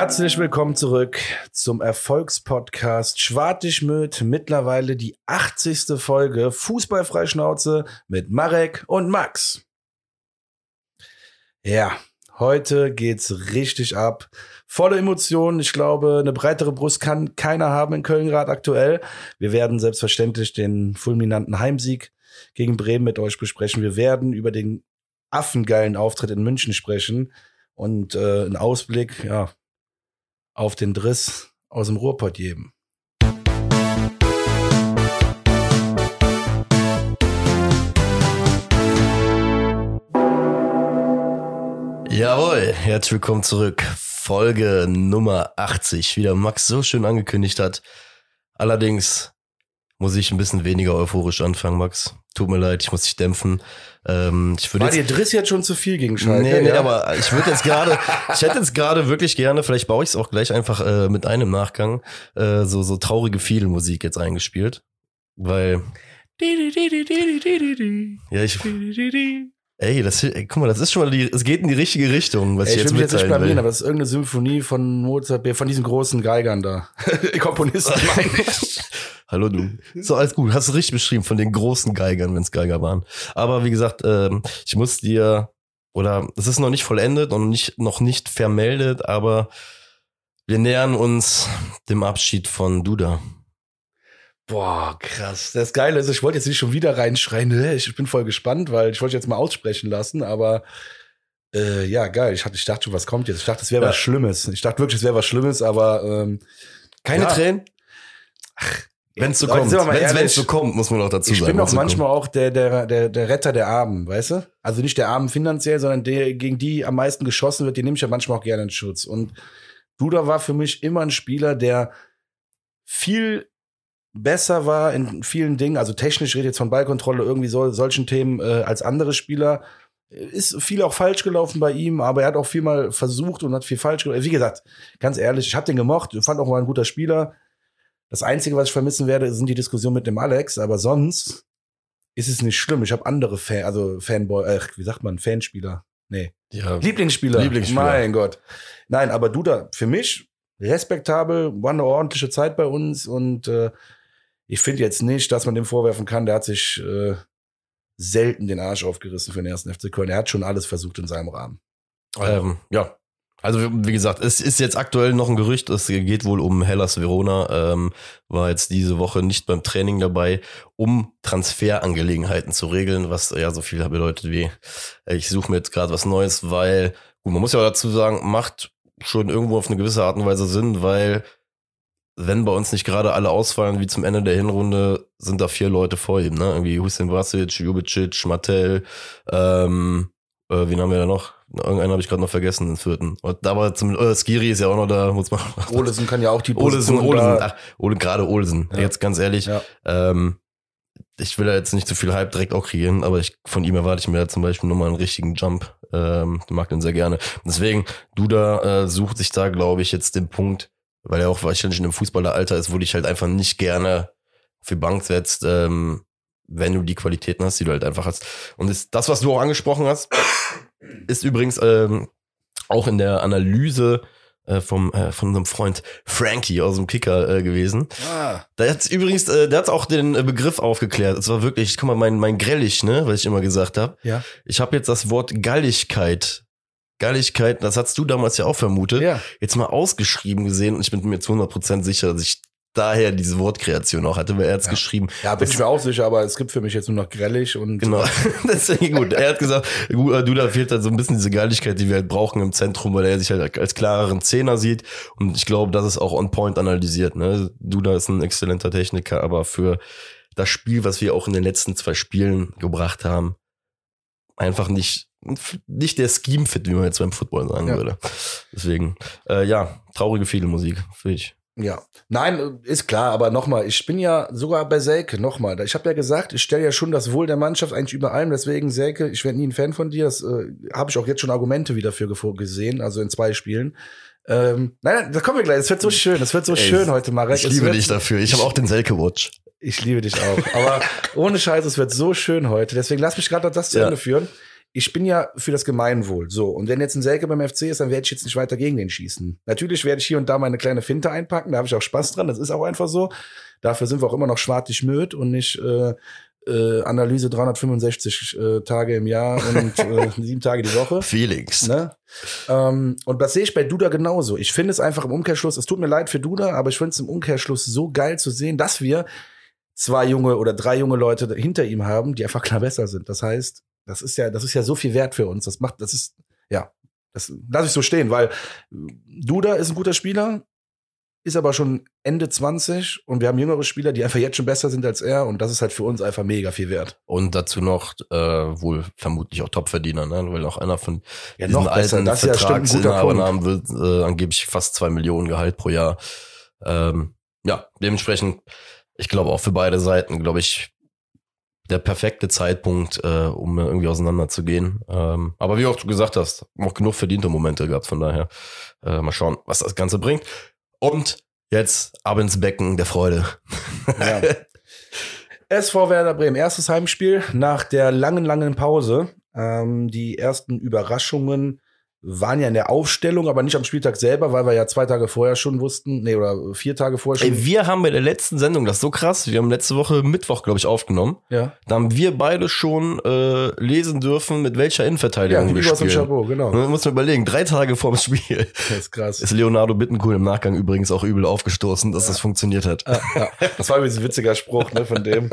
Herzlich willkommen zurück zum Erfolgspodcast Schwartig mit mittlerweile die 80. Folge Fußballfreischnauze mit Marek und Max. Ja, heute geht's richtig ab. Volle Emotionen. Ich glaube, eine breitere Brust kann keiner haben in Köln gerade aktuell. Wir werden selbstverständlich den fulminanten Heimsieg gegen Bremen mit euch besprechen. Wir werden über den affengeilen Auftritt in München sprechen und äh, einen Ausblick, ja, auf den Driss aus dem Ruhrpott geben. Jawohl, herzlich willkommen zurück. Folge Nummer 80, wie der Max so schön angekündigt hat. Allerdings muss ich ein bisschen weniger euphorisch anfangen, Max. Tut mir leid, ich muss dich dämpfen. Ähm, ich War dir Driss jetzt schon zu viel gegen Schalke? Nee, nee, ja? aber ich würde jetzt gerade, ich hätte jetzt gerade wirklich gerne, vielleicht baue ich es auch gleich einfach äh, mit einem Nachgang, äh, so, so traurige Fiedelmusik jetzt eingespielt. Weil. Ja, ich. Ey, das, ey, guck mal, das ist schon mal die, es geht in die richtige Richtung, was ey, ich, ich jetzt will jetzt nicht blamieren, aber das ist irgendeine Symphonie von Mozart, von diesen großen Geigern da. Komponisten meine ich. Hallo du. So, alles gut. Hast du richtig beschrieben von den großen Geigern, wenn es Geiger waren. Aber wie gesagt, ähm, ich muss dir, oder es ist noch nicht vollendet und nicht, noch nicht vermeldet, aber wir nähern uns dem Abschied von Duda. Boah, krass. Das Geile ist, ich wollte jetzt nicht schon wieder reinschreien. Ich bin voll gespannt, weil ich wollte jetzt mal aussprechen lassen, aber äh, ja, geil. Ich, ich dachte schon, was kommt jetzt? Ich dachte, es wäre ja. was Schlimmes. Ich dachte wirklich, es wäre was Schlimmes, aber ähm, keine ja. Tränen? Ach, wenn es so kommt. Wenn es so kommt, muss man auch dazu ich sagen. Ich bin auch manchmal kommt. auch der, der, der, der Retter der Armen, weißt du? Also nicht der Armen finanziell, sondern der, gegen die am meisten geschossen wird, den nehme ich ja manchmal auch gerne in Schutz. Und Duda war für mich immer ein Spieler, der viel besser war in vielen Dingen, also technisch redet jetzt von Ballkontrolle, irgendwie so, solchen Themen äh, als andere Spieler. Ist viel auch falsch gelaufen bei ihm, aber er hat auch viel mal versucht und hat viel falsch gelaufen. Wie gesagt, ganz ehrlich, ich habe den gemocht, fand auch mal ein guter Spieler. Das Einzige, was ich vermissen werde, sind die Diskussionen mit dem Alex, aber sonst ist es nicht schlimm. Ich habe andere Fan, also Fanboy, äh, wie sagt man, Fanspieler. Nee. Ja, Lieblingsspieler. Lieblingsspieler. Mein Gott. Nein, aber Duda, für mich respektabel, war eine ordentliche Zeit bei uns und äh, ich finde jetzt nicht, dass man dem vorwerfen kann, der hat sich äh, selten den Arsch aufgerissen für den ersten FC Köln. Er hat schon alles versucht in seinem Rahmen. Ähm, ja, also wie gesagt, es ist jetzt aktuell noch ein Gerücht, es geht wohl um Hellas Verona, ähm, war jetzt diese Woche nicht beim Training dabei, um Transferangelegenheiten zu regeln, was ja so viel bedeutet wie, äh, ich suche mir jetzt gerade was Neues, weil, gut, man muss ja dazu sagen, macht schon irgendwo auf eine gewisse Art und Weise Sinn, weil wenn bei uns nicht gerade alle ausfallen, wie zum Ende der Hinrunde, sind da vier Leute vor ihm, ne? Irgendwie Hussein Vasic, Jubicic, Mattel, ähm, äh, wen haben wir da noch? Irgendeinen habe ich gerade noch vergessen, den vierten. Da war zum äh, Skiri ist ja auch noch da, muss man. Olesen kann ja auch die Olesen, Olesen, ach, Ole, gerade Olsen. Ja. Jetzt ganz ehrlich, ja. ähm, ich will da jetzt nicht zu viel Hype direkt auch kriegen, aber ich, von ihm erwarte ich mir da zum Beispiel nochmal einen richtigen Jump. Ähm, mag den sehr gerne. Deswegen, Duda äh, sucht sich da, glaube ich, jetzt den Punkt, weil er auch wahrscheinlich in einem Fußballeralter ist, wo dich halt einfach nicht gerne auf die Bank setzt, ähm, wenn du die Qualitäten hast, die du halt einfach hast. Und ist das, was du auch angesprochen hast, ist übrigens ähm, auch in der Analyse äh, vom äh, von unserem Freund Frankie aus dem Kicker äh, gewesen. Ah. Da hat übrigens, äh, der hat auch den äh, Begriff aufgeklärt. Es war wirklich, guck mal, mein mein Grellig, ne, was ich immer gesagt habe. Ja. Ich habe jetzt das Wort Galligkeit Galligkeit, das hast du damals ja auch vermutet, ja. jetzt mal ausgeschrieben gesehen und ich bin mir zu 100% sicher, dass ich daher diese Wortkreation auch hatte, weil er hat ja. geschrieben. Ja, bin ich mir auch sicher, aber es gibt für mich jetzt nur noch grellig und. Genau. Deswegen gut. Er hat gesagt, äh, du, da fehlt halt so ein bisschen diese Geiligkeit, die wir halt brauchen im Zentrum, weil er sich halt als klareren Zehner sieht. Und ich glaube, das ist auch on point analysiert, ne? Duda ist ein exzellenter Techniker, aber für das Spiel, was wir auch in den letzten zwei Spielen gebracht haben, einfach nicht nicht der Scheme-Fit, wie man jetzt beim Football sagen ja. würde. Deswegen, äh, ja, traurige viele Musik, finde ich. Ja, nein, ist klar, aber nochmal, ich bin ja sogar bei Selke, nochmal. Ich habe ja gesagt, ich stelle ja schon das Wohl der Mannschaft eigentlich über allem, deswegen Selke, ich werde nie ein Fan von dir, das äh, habe ich auch jetzt schon Argumente wieder für gesehen, also in zwei Spielen. Ähm, nein, nein, da kommen wir gleich, es wird so schön, es wird so Ey, schön heute, Marek. Ich liebe dich dafür, ich habe auch den Selke-Watch. Ich liebe dich auch, aber ohne Scheiß, es wird so schön heute, deswegen lass mich gerade das zu ja. Ende führen ich bin ja für das Gemeinwohl. So, und wenn jetzt ein Selke beim FC ist, dann werde ich jetzt nicht weiter gegen den schießen. Natürlich werde ich hier und da meine kleine Finte einpacken, da habe ich auch Spaß dran, das ist auch einfach so. Dafür sind wir auch immer noch schwartig möd und nicht äh, äh, Analyse 365 äh, Tage im Jahr und äh, sieben Tage die Woche. Felix. Ne? Ähm, und das sehe ich bei Duda genauso. Ich finde es einfach im Umkehrschluss, es tut mir leid für Duda, aber ich finde es im Umkehrschluss so geil zu sehen, dass wir zwei junge oder drei junge Leute hinter ihm haben, die einfach klar besser sind. Das heißt, das ist ja, das ist ja so viel wert für uns. Das macht, das ist, ja, das lasse ich so stehen, weil Duda ist ein guter Spieler, ist aber schon Ende 20 und wir haben jüngere Spieler, die einfach jetzt schon besser sind als er und das ist halt für uns einfach mega viel wert. Und dazu noch äh, wohl vermutlich auch Topverdiener, ne? weil auch einer von ja, diesen alten Vertragsinhabern ja haben wird äh, angeblich fast zwei Millionen Gehalt pro Jahr. Ähm, ja, dementsprechend, ich glaube auch für beide Seiten, glaube ich, der perfekte Zeitpunkt, äh, um irgendwie auseinanderzugehen. Ähm, aber wie auch du gesagt hast, auch genug verdiente Momente gehabt, von daher äh, mal schauen, was das Ganze bringt. Und jetzt ab ins Becken der Freude. Ja. SV Werder Bremen, erstes Heimspiel nach der langen, langen Pause. Ähm, die ersten Überraschungen waren ja in der Aufstellung, aber nicht am Spieltag selber, weil wir ja zwei Tage vorher schon wussten, nee, oder vier Tage vorher schon. Ey, wir haben bei der letzten Sendung, das ist so krass, wir haben letzte Woche Mittwoch, glaube ich, aufgenommen. Ja. Da haben wir beide schon äh, lesen dürfen, mit welcher Innenverteidigung ja, wir spielen. Chabot, genau. Man muss man überlegen, drei Tage vorm Spiel. Das ist krass. Ist Leonardo Bittencourt im Nachgang übrigens auch übel aufgestoßen, dass ja. das funktioniert hat. Ja, ja. Das war übrigens ein witziger Spruch ne, von dem.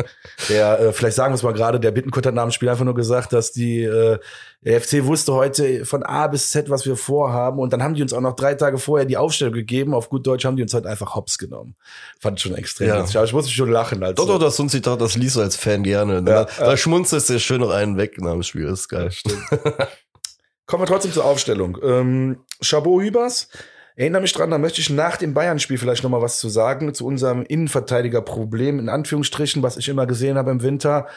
Der, äh, vielleicht sagen wir es mal gerade, der Bittencourt hat nach dem Spiel einfach nur gesagt, dass die äh, der FC wusste heute von A bis Z, was wir vorhaben. Und dann haben die uns auch noch drei Tage vorher die Aufstellung gegeben. Auf gut Deutsch haben die uns halt einfach hops genommen. Fand ich schon extrem ja. Ich musste schon lachen. Also. Doch, doch, das ein Zitat, das liest du als Fan gerne. Ja, da, ja. schmunzelst du schön noch einen weg nach dem Spiel. Das ist geil. Kommen wir trotzdem zur Aufstellung. Ähm, Chabot Hübers. Erinnere mich dran, da möchte ich nach dem Bayern-Spiel vielleicht noch mal was zu sagen, zu unserem Innenverteidiger-Problem, in Anführungsstrichen, was ich immer gesehen habe im Winter.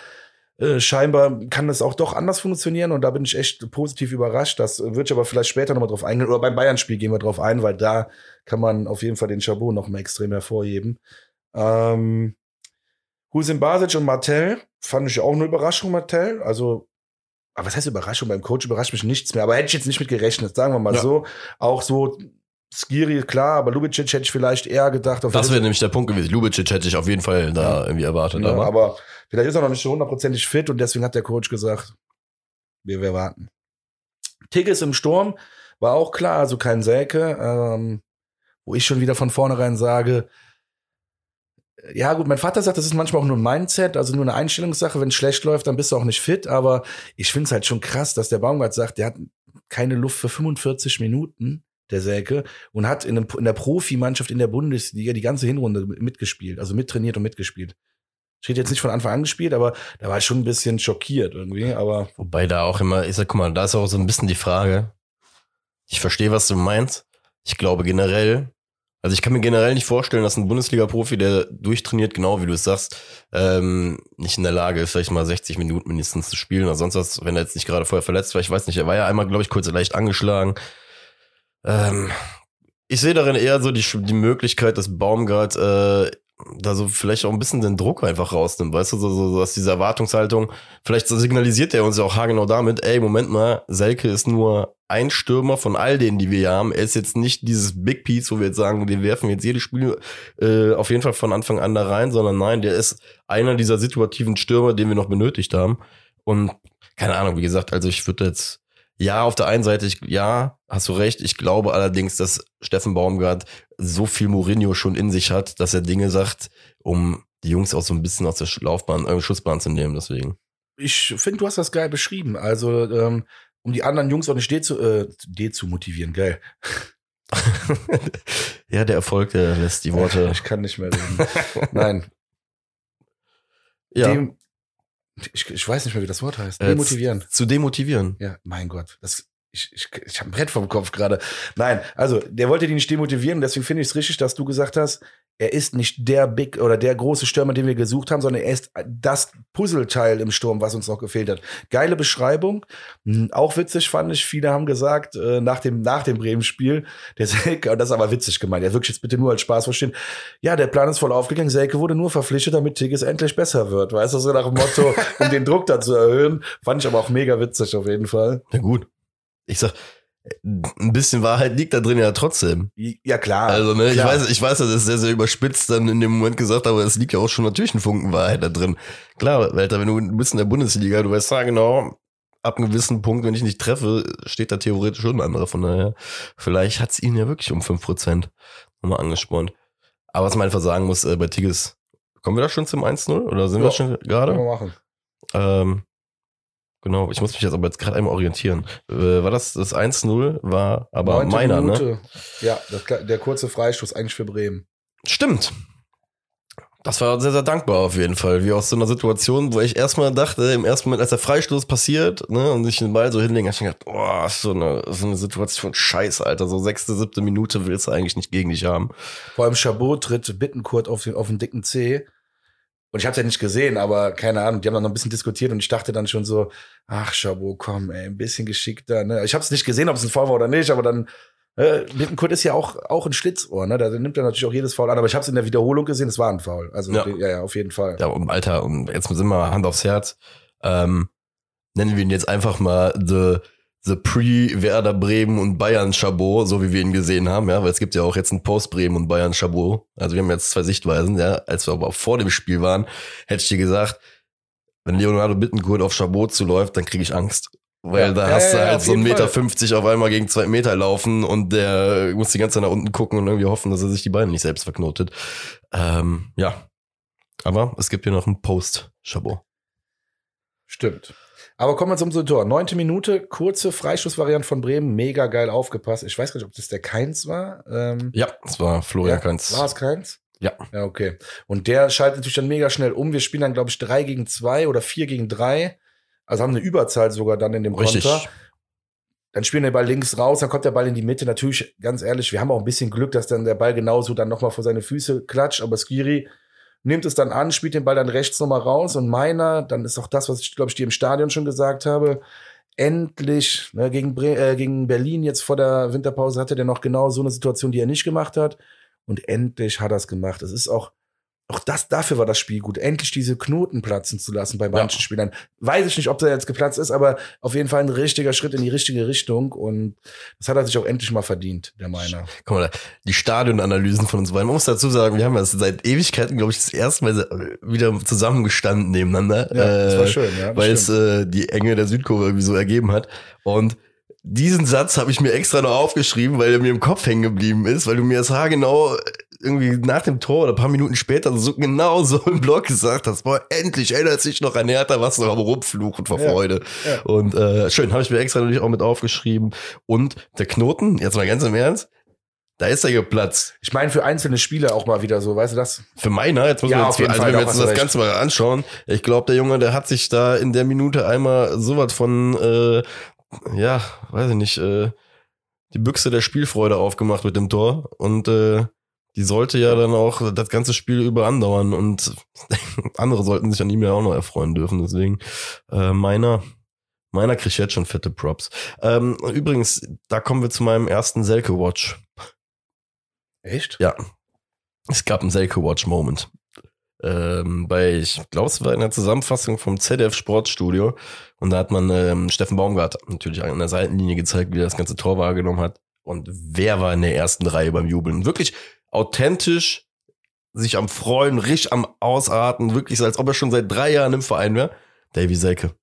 Äh, scheinbar kann das auch doch anders funktionieren und da bin ich echt positiv überrascht. Das würde ich aber vielleicht später nochmal drauf eingehen. Oder beim Bayern-Spiel gehen wir drauf ein, weil da kann man auf jeden Fall den Chabot noch mal extrem hervorheben. Ähm, Husin Basic und Martell fand ich auch eine Überraschung, Martell. Also, aber was heißt Überraschung? Beim Coach überrascht mich nichts mehr. Aber hätte ich jetzt nicht mit gerechnet, sagen wir mal ja. so. Auch so Skiri, klar, aber Lubicic hätte ich vielleicht eher gedacht. das wäre nämlich der Punkt gewesen. Lubicic hätte ich auf jeden Fall da ja. irgendwie erwartet. Ja, aber. aber vielleicht ist er noch nicht hundertprozentig fit und deswegen hat der Coach gesagt, wir, wir warten. Tigges im Sturm war auch klar, also kein Säke, ähm, wo ich schon wieder von vornherein sage, ja gut, mein Vater sagt, das ist manchmal auch nur ein Mindset, also nur eine Einstellungssache. Wenn es schlecht läuft, dann bist du auch nicht fit. Aber ich finde es halt schon krass, dass der Baumgart sagt, der hat keine Luft für 45 Minuten der Selke, und hat in, einem, in der Profimannschaft in der Bundesliga die ganze Hinrunde mitgespielt, also mittrainiert und mitgespielt. Steht jetzt nicht von Anfang an gespielt, aber da war ich schon ein bisschen schockiert irgendwie, aber. Wobei da auch immer, ich sag, guck mal, da ist auch so ein bisschen die Frage. Ich verstehe, was du meinst. Ich glaube generell, also ich kann mir generell nicht vorstellen, dass ein Bundesliga-Profi, der durchtrainiert, genau wie du es sagst, ähm, nicht in der Lage ist, vielleicht mal 60 Minuten mindestens zu spielen oder sonst was, wenn er jetzt nicht gerade vorher verletzt war. Ich weiß nicht, er war ja einmal, glaube ich, kurz leicht angeschlagen. Ähm, ich sehe darin eher so die, die Möglichkeit, dass Baumgart äh, da so vielleicht auch ein bisschen den Druck einfach rausnimmt, weißt du, so, so, so dass diese Erwartungshaltung, vielleicht signalisiert er uns ja auch haargenau damit, ey, Moment mal, Selke ist nur ein Stürmer von all denen, die wir hier haben. Er ist jetzt nicht dieses Big Piece, wo wir jetzt sagen, den werfen wir jetzt jedes Spiel äh, auf jeden Fall von Anfang an da rein, sondern nein, der ist einer dieser situativen Stürmer, den wir noch benötigt haben. Und keine Ahnung, wie gesagt, also ich würde jetzt ja, auf der einen Seite, ich, ja, hast du recht. Ich glaube allerdings, dass Steffen Baumgart so viel Mourinho schon in sich hat, dass er Dinge sagt, um die Jungs auch so ein bisschen aus der Laufbahn, äh, Schussbahn zu nehmen. Deswegen. Ich finde, du hast das geil beschrieben. Also, ähm, um die anderen Jungs auch nicht de zu, äh, de zu motivieren, geil. ja, der Erfolg, der lässt die Worte. Ich kann nicht mehr reden. Nein. Ja. Dem, ich, ich weiß nicht mehr, wie das Wort heißt. Demotivieren. Zu demotivieren. Ja, mein Gott. Das, ich, ich, ich habe ein Brett vom Kopf gerade. Nein, also der wollte die nicht demotivieren. Deswegen finde ich es richtig, dass du gesagt hast, er ist nicht der Big oder der große Stürmer, den wir gesucht haben, sondern er ist das Puzzleteil im Sturm, was uns noch gefehlt hat. Geile Beschreibung. Hm, auch witzig fand ich, viele haben gesagt, äh, nach dem, nach dem Bremen-Spiel, der Selke, das ist aber witzig gemeint, er wirklich jetzt bitte nur als Spaß verstehen. Ja, der Plan ist voll aufgegangen. Selke wurde nur verpflichtet, damit Tigges endlich besser wird. Weißt du, so nach dem Motto, um den Druck da zu erhöhen. Fand ich aber auch mega witzig auf jeden Fall. Ja, gut. Ich sag, ein bisschen Wahrheit liegt da drin ja trotzdem. Ja, klar. Also, ne, klar. ich weiß, ich weiß, das ist sehr, sehr überspitzt dann in dem Moment gesagt, aber es liegt ja auch schon natürlich ein Funken Wahrheit da drin. Klar, Walter, wenn du bist in der Bundesliga, du weißt ja genau, ab einem gewissen Punkt, wenn ich nicht treffe, steht da theoretisch schon ein anderer. Von daher, vielleicht hat's ihn ja wirklich um 5% nochmal angespornt. Aber was man einfach sagen muss, äh, bei Tigges, kommen wir da schon zum 1-0? Oder sind Ja, wir schon gerade? Können wir machen. Ähm, genau, ich muss mich jetzt aber jetzt gerade einmal orientieren. Äh, war das das 1-0? War aber Neunte meiner, ne? Minute. Ja, das, der kurze Freistoß eigentlich für Bremen. Stimmt. Das war sehr, sehr dankbar auf jeden Fall. Wie aus so einer Situation, wo ich erstmal dachte, im ersten Moment, als der Freistoß passiert, ne, und ich den Ball so hinlegen, hab ich gedacht, boah, so eine, so eine Situation scheiße, Alter. So sechste, siebte Minute willst du eigentlich nicht gegen dich haben. Vor allem Chabot tritt Bittenkurt auf den, auf den dicken C. Und ich habe ja nicht gesehen, aber keine Ahnung, die haben dann noch ein bisschen diskutiert und ich dachte dann schon so, ach Chabot, komm, ey, ein bisschen geschickter. Ne? Ich habe es nicht gesehen, ob es ein Foul war oder nicht, aber dann äh, Bittenkurt ist ja auch auch ein Schlitzohr, ne? Da nimmt er natürlich auch jedes Foul an, aber ich habe es in der Wiederholung gesehen, es war ein Foul. Also Ja. ja, ja, auf jeden Fall. Ja, und Alter, und jetzt sind wir Hand aufs Herz. Ähm, nennen wir ihn jetzt einfach mal The, the Pre-Werder Bremen und Bayern Chabot, so wie wir ihn gesehen haben, ja, weil es gibt ja auch jetzt ein Post-Bremen und Bayern Chabot. Also wir haben jetzt zwei Sichtweisen, ja. Als wir aber vor dem Spiel waren, hätte ich dir gesagt, wenn Leonardo Bittencourt auf Chabot zuläuft, dann kriege ich Angst. Weil Ja. da Ja, hast du ja, halt so einen Meter. 50 auf einmal gegen zwei Meter laufen und der muss die ganze Zeit nach unten gucken und irgendwie hoffen, dass er sich die Beine nicht selbst verknotet. Ähm, ja. Aber es gibt hier noch einen Post-Chabot. Stimmt. Aber kommen wir zum Tor. Neunte Minute, kurze Freistoßvariante von Bremen, mega geil aufgepasst. Ich weiß gar nicht, ob das der Keins war. Ähm, Ja, es war Florian ja, Kainz. War es Keins? Ja. Ja, okay. Und der schaltet natürlich dann mega schnell um. Wir spielen dann, glaube ich, drei gegen zwei oder vier gegen drei. Also haben eine Überzahl sogar dann in dem Richtig. Konter. Dann spielen wir den Ball links raus, dann kommt der Ball in die Mitte. Natürlich, ganz ehrlich, wir haben auch ein bisschen Glück, dass dann der Ball genauso dann nochmal vor seine Füße klatscht. Aber Skiri nimmt es dann an, spielt den Ball dann rechts nochmal raus. Und meiner, dann ist auch das, was ich, glaube ich, dir im Stadion schon gesagt habe, endlich ne, gegen, äh, gegen Berlin jetzt vor der Winterpause hatte der noch genau so eine Situation, die er nicht gemacht hat. Und endlich hat er es gemacht. Es ist auch, auch das, dafür war das Spiel gut. Endlich diese Knoten platzen zu lassen bei manchen Spielern. Weiß ich nicht, ob der jetzt geplatzt ist, aber auf jeden Fall ein richtiger Schritt in die richtige Richtung. Und das hat er sich auch endlich mal verdient, der Meiner. Guck mal, die Stadionanalysen von uns beiden. Man muss dazu sagen, wir haben das seit Ewigkeiten, glaube ich, das erste Mal wieder zusammengestanden nebeneinander. Ja, das war Äh, schön, ja. weil es stimmt. äh, die Enge der Südkurve irgendwie so ergeben hat. Und diesen Satz habe ich mir extra noch aufgeschrieben, weil er mir im Kopf hängen geblieben ist, weil du mir das haargenau irgendwie nach dem Tor oder ein paar Minuten später so genau so im Blog gesagt hast, boah, endlich erinnert sich noch an Hertha, was noch am Rumfluchen vor Ja, Freude. ja. Und äh, schön, habe ich mir extra natürlich auch mit aufgeschrieben. Und der Knoten, jetzt mal ganz im Ernst, da ist er geplatzt. Ich meine, für einzelne Spieler auch mal wieder so, weißt du das? Für meiner, jetzt muss Ja, man jetzt, also Fall, wenn wir jetzt das recht. Ganze mal anschauen, ich glaube, der Junge, der hat sich da in der Minute einmal sowas von, äh, ja, weiß ich nicht, äh, die Büchse der Spielfreude aufgemacht mit dem Tor und äh, die sollte ja dann auch das ganze Spiel über andauern und andere sollten sich an ihm ja auch noch erfreuen dürfen. Deswegen äh, meiner, meiner kriegt jetzt schon fette Props. Ähm, übrigens, da kommen wir zu meinem ersten Selke Watch. Echt? Ja. Es gab einen Selke Watch Moment. Ähm, bei, ich glaube, es war in der Zusammenfassung vom ZDF Sportstudio. Und da hat man ähm, Steffen Baumgart natürlich an der Seitenlinie gezeigt, wie er das ganze Tor wahrgenommen hat. Und wer war in der ersten Reihe beim Jubeln? Wirklich authentisch, sich am Freuen, richtig am Ausarten, wirklich so, als ob er schon seit drei Jahren im Verein wäre. Davy Selke. War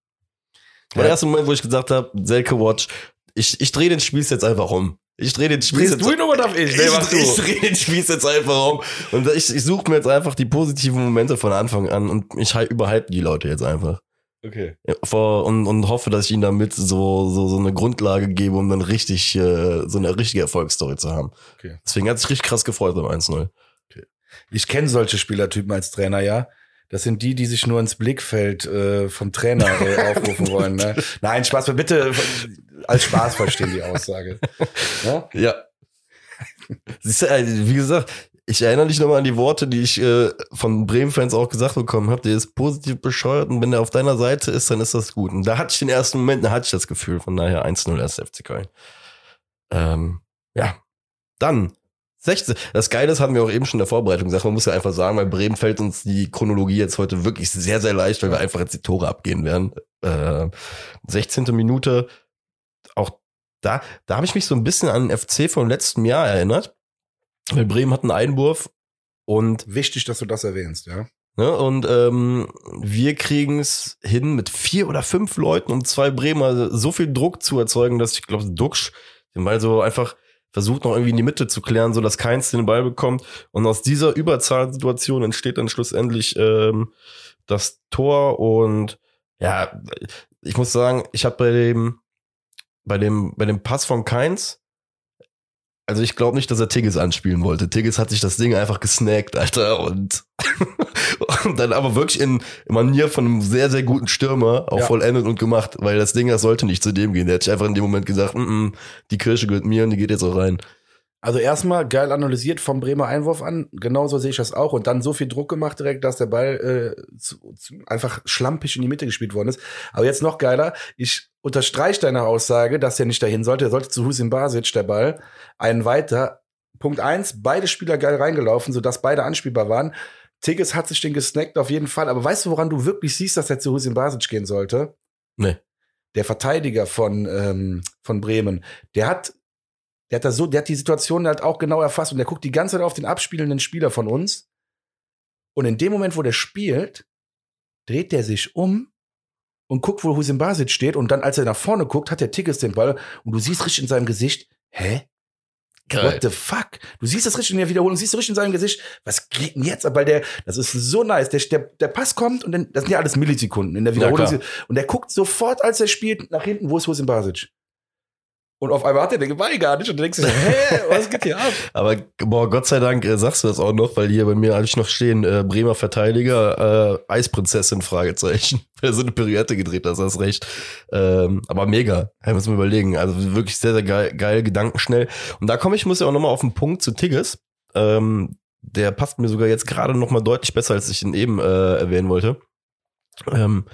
der Ja. erste Moment, wo ich gesagt habe, Selke Watch, ich, ich drehe den Spieß jetzt einfach um. Ich drehe den Spieß Drehst jetzt du ihn oder darf ich? Nee, ich, ich drehe den Spieß jetzt einfach um. Und ich, ich suche mir jetzt einfach die positiven Momente von Anfang an und ich hy- überhype die Leute jetzt einfach. Okay. Vor, und, und hoffe, dass ich ihnen damit so, so, so eine Grundlage gebe, um dann richtig, äh, so eine richtige Erfolgsstory zu haben. Okay. Deswegen hat sich richtig krass gefreut beim 1-0. Ich kenne solche Spielertypen als Trainer, ja. Das sind die, die sich nur ins Blickfeld äh, vom Trainer äh, aufrufen wollen. Ne? Nein, Spaß, bitte als Spaß verstehen, die Aussage. Ja. ja. Siehst du, wie gesagt, ich erinnere dich nochmal an die Worte, die ich äh, von Bremen-Fans auch gesagt bekommen habe. Der ist positiv bescheuert und wenn er auf deiner Seite ist, dann ist das gut. Und da hatte ich den ersten Moment, da hatte ich das Gefühl. Von daher 1-0 SFC Köln. Ähm, ja. Dann 16. Das Geile ist, hatten wir auch eben schon in der Vorbereitung gesagt, man muss ja einfach sagen, bei Bremen fällt uns die Chronologie jetzt heute wirklich sehr, sehr leicht, weil wir einfach jetzt die Tore abgehen werden. Äh, 16. Minute, auch da, da habe ich mich so ein bisschen an den FC vom letzten Jahr erinnert weil Bremen hat einen Einwurf und. Wichtig, dass du das erwähnst, ja. Ne, und ähm, wir kriegen es hin, mit vier oder fünf Leuten und zwei Bremer so viel Druck zu erzeugen, dass ich glaube, Duxch den Ball so einfach versucht noch irgendwie in die Mitte zu klären, so dass keins den Ball bekommt. Und aus dieser Überzahlsituation entsteht dann schlussendlich ähm, das Tor. Und ja, ich muss sagen, ich habe bei dem, bei dem, bei dem Pass von Keins also ich glaube nicht, dass er Tigges anspielen wollte. Tigges hat sich das Ding einfach gesnackt, Alter, und, und dann aber wirklich in, Manier von einem sehr, sehr guten Stürmer auch ja. vollendet und gemacht, weil das Ding, das sollte nicht zu dem gehen. Der hat sich einfach in dem Moment gesagt, mm -mm, die Kirsche gehört mir und die geht jetzt auch rein. Also erstmal geil analysiert vom Bremer Einwurf an. Genauso sehe ich das auch. Und dann so viel Druck gemacht direkt, dass der Ball äh, zu, zu, einfach schlampig in die Mitte gespielt worden ist. Aber jetzt noch geiler. Ich unterstreiche deine Aussage, dass er nicht dahin sollte. Er sollte zu Husin Basic, der Ball. Einen weiter. Punkt eins, beide Spieler geil reingelaufen, sodass beide anspielbar waren. Tigges hat sich den gesnackt auf jeden Fall. Aber weißt du, woran du wirklich siehst, dass er zu Husin Basic gehen sollte? Nee. Der Verteidiger von, ähm, von Bremen, der hat der hat da so, der hat die Situation halt auch genau erfasst und der guckt die ganze Zeit auf den abspielenden Spieler von uns. Und in dem Moment, wo der spielt, dreht der sich um und guckt, wo Husin Basic steht. Und dann, als er nach vorne guckt, hat der Tickets den Ball und du siehst richtig in seinem Gesicht, hä? Geil. What the fuck? Du siehst das richtig in der Wiederholung, siehst du richtig in seinem Gesicht, was geht denn jetzt? Weil der, das ist so nice. Der, der, der Pass kommt und dann, das sind ja alles Millisekunden in der Wiederholung. Ja, und der guckt sofort, als er spielt, nach hinten, wo ist Husin Basic? Und auf einmal hat er den Ball gar nicht und du denkst dir, hä, was geht hier ab? Aber boah, Gott sei Dank äh, sagst du das auch noch, weil hier bei mir eigentlich noch stehen, äh, Bremer Verteidiger, äh, Eisprinzessin, Fragezeichen. Wer so eine Periode gedreht hast, hast recht. Ähm, aber mega, ja, müssen wir überlegen. Also wirklich sehr, sehr geil, geil gedankenschnell. Und da komme ich, muss ja auch nochmal auf den Punkt zu Tigges. Ähm, der passt mir sogar jetzt gerade nochmal deutlich besser, als ich ihn eben äh, erwähnen wollte. Ähm,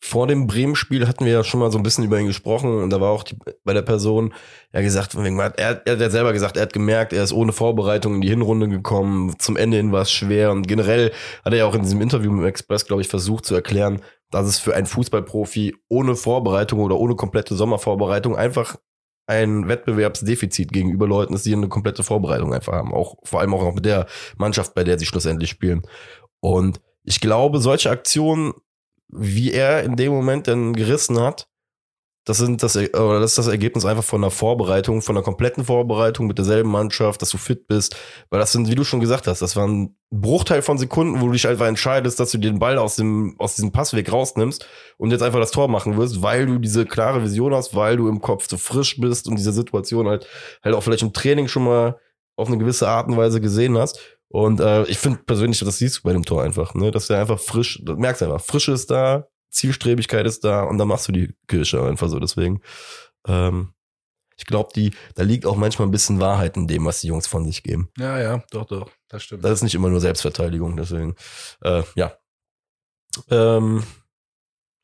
vor dem Bremen-Spiel hatten wir ja schon mal so ein bisschen über ihn gesprochen und da war auch die, bei der Person ja gesagt, er, er hat selber gesagt, er hat gemerkt, er ist ohne Vorbereitung in die Hinrunde gekommen, zum Ende hin war es schwer und generell hat er ja auch in diesem Interview mit dem Express, glaube ich, versucht zu erklären, dass es für einen Fußballprofi ohne Vorbereitung oder ohne komplette Sommervorbereitung einfach ein Wettbewerbsdefizit gegenüber Leuten ist, die eine komplette Vorbereitung einfach haben. Auch vor allem auch mit der Mannschaft, bei der sie schlussendlich spielen. Und ich glaube, solche Aktionen wie er in dem Moment dann gerissen hat, das sind das, oder das ist das Ergebnis einfach von einer Vorbereitung, von einer kompletten Vorbereitung mit derselben Mannschaft, dass du fit bist. Weil das sind, wie du schon gesagt hast, das war ein Bruchteil von Sekunden, wo du dich einfach entscheidest, dass du den Ball aus dem, aus diesem Passweg rausnimmst und jetzt einfach das Tor machen wirst, weil du diese klare Vision hast, weil du im Kopf so frisch bist und diese Situation halt, halt auch vielleicht im Training schon mal auf eine gewisse Art und Weise gesehen hast. Und äh, ich finde persönlich, das siehst du bei dem Tor einfach, ne? Dass er einfach frisch, das merkst du einfach, Frische ist da, Zielstrebigkeit ist da und dann machst du die Kirsche einfach so. Deswegen, ähm, ich glaube, die, da liegt auch manchmal ein bisschen Wahrheit in dem, was die Jungs von sich geben. Ja, ja, doch, doch, das stimmt. Das ist nicht immer nur Selbstverteidigung, deswegen, äh, ja. Ähm,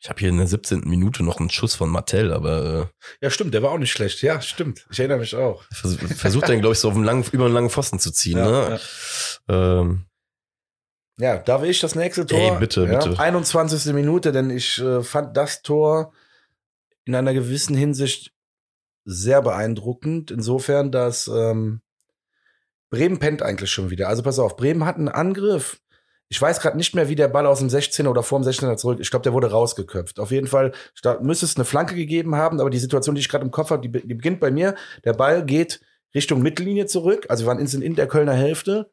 ich habe hier in der 17. Minute noch einen Schuss von Martell, aber. Äh, ja, stimmt, der war auch nicht schlecht. Ja, stimmt. Ich erinnere mich auch. Vers versucht dann, glaube ich, so auf einen langen, über einen langen Pfosten zu ziehen. Ja, ne? ja. Ähm, ja, da will ich das nächste Tor. Ey, bitte, ja, bitte. 21. Minute, denn ich äh, fand das Tor in einer gewissen Hinsicht sehr beeindruckend. Insofern, dass ähm, Bremen pennt eigentlich schon wieder. Also pass auf, Bremen hat einen Angriff ich weiß gerade nicht mehr, wie der Ball aus dem 16er oder vorm 16er zurück. Ich glaube, der wurde rausgeköpft. Auf jeden Fall müsste es eine Flanke gegeben haben, aber die Situation, die ich gerade im Kopf habe, die, die, beginnt bei mir. Der Ball geht Richtung Mittellinie zurück. Also wir waren instant in der Kölner Hälfte.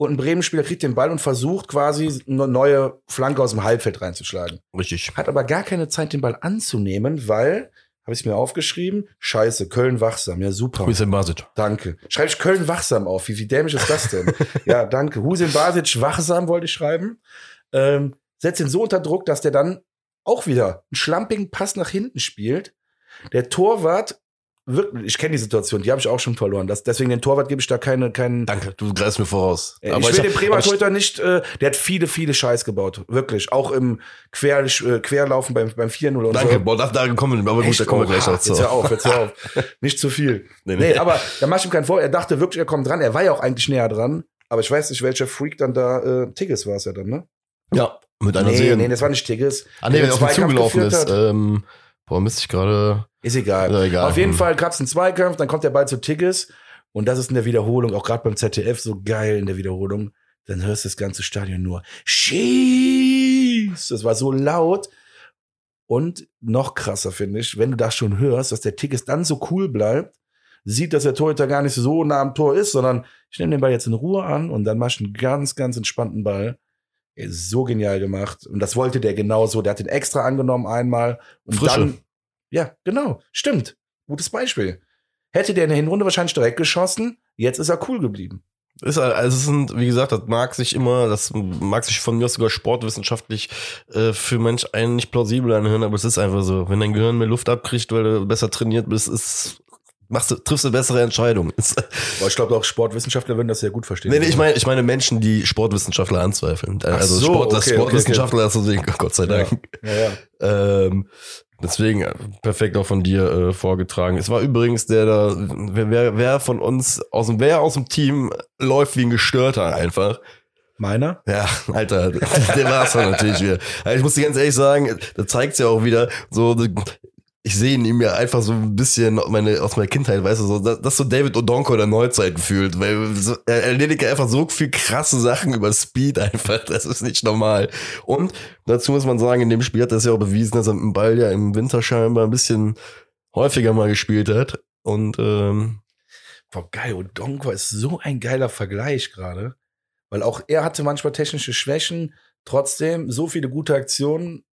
Und ein Bremen-Spieler kriegt den Ball und versucht quasi eine neue Flanke aus dem Halbfeld reinzuschlagen. Richtig. Hat aber gar keine Zeit, den Ball anzunehmen, weil habe ich mir aufgeschrieben. Scheiße, Köln wachsam. Ja, super. Hussein Basic. Danke. Schreibe ich Köln wachsam auf. Wie, wie dämlich ist das denn? ja, danke. Hussein Basic wachsam wollte ich schreiben. Ähm, setzt ihn so unter Druck, dass der dann auch wieder einen schlampigen Pass nach hinten spielt. der Torwart wirklich, ich kenne die Situation, die habe ich auch schon verloren. Das, deswegen den Torwart gebe ich da keine, keinen. Danke, du greifst mir voraus. Äh, ich will den Bremer Torhüter nicht, äh, der hat viele, viele Scheiß gebaut. Wirklich. Auch im Quer, äh, Querlaufen beim, beim 4-0 und Danke, so. boah, da, da kommen wir, aber gut, da kommen wir gleich noch zu. Jetzt hör auf, jetzt hör auf. nicht zu viel. Nee, nee. nee aber da mach ich ihm keinen vor. Er dachte wirklich, er kommt dran. Er war ja auch eigentlich näher dran. Aber ich weiß nicht, welcher Freak dann da, äh, Tigges war es ja dann, ne? Ja, mit einer nee, Serie. Nee, das war nicht Tigges. Ah, nee, der auf ihn zugelaufen ist. Ähm, boah, müsste ich gerade. Ist egal. Ja, egal. Auf jeden. Fall gab es einen Zweikampf, dann kommt der Ball zu Tigges. Und das ist in der Wiederholung, auch gerade beim ZDF, so geil in der Wiederholung. Dann hörst du das ganze Stadion nur Schieß! Das war so laut. Und noch krasser finde ich, wenn du das schon hörst, dass der Tigges dann so cool bleibt, sieht, dass der Torhüter gar nicht so nah am Tor ist, sondern ich nehme den Ball jetzt in Ruhe an und dann mach ich einen ganz, ganz entspannten Ball. So genial gemacht. Und das wollte der genauso. Der hat den extra angenommen einmal. Und Frische. dann. Ja, genau. Stimmt. Gutes Beispiel. Hätte der in der Hinrunde wahrscheinlich direkt geschossen, jetzt ist er cool geblieben. Ist also es sind, wie gesagt, das mag sich immer, das mag sich von mir sogar sportwissenschaftlich äh, für Mensch einen nicht plausibel anhören, aber es ist einfach so. Wenn dein Gehirn mehr Luft abkriegt, weil du besser trainiert bist, ist machst du, triffst du bessere Entscheidungen. Aber ich glaube auch Sportwissenschaftler würden das sehr gut verstehen. Nee, nee, ich meine, ich meine Menschen, die Sportwissenschaftler anzweifeln. Also so, Sport, okay, Sportwissenschaftler okay, okay. du Gott sei Dank. Ja, ja, ja. Ähm, deswegen äh, perfekt auch von dir äh, vorgetragen. Es war übrigens der da, wer, wer, wer von uns aus dem, wer aus dem Team läuft wie ein Gestörter einfach. Meiner? Ja, Alter, der war's dann natürlich wieder. Also ich muss dir ganz ehrlich sagen, da zeigt's ja auch wieder so, ich sehe ihm ja einfach so ein bisschen meine, aus meiner Kindheit, weißt du, so, dass, dass so David Odonko der Neuzeit fühlt, weil so, er erledigt einfach so viel krasse Sachen über Speed einfach, das ist nicht normal. Und dazu muss man sagen, in dem Spiel hat er es ja auch bewiesen, dass er mit dem Ball ja im Winter scheinbar ein bisschen häufiger mal gespielt hat und ähm, Boah, geil, Odonko ist so ein geiler Vergleich gerade, weil auch er hatte manchmal technische Schwächen, trotzdem so viele gute Aktionen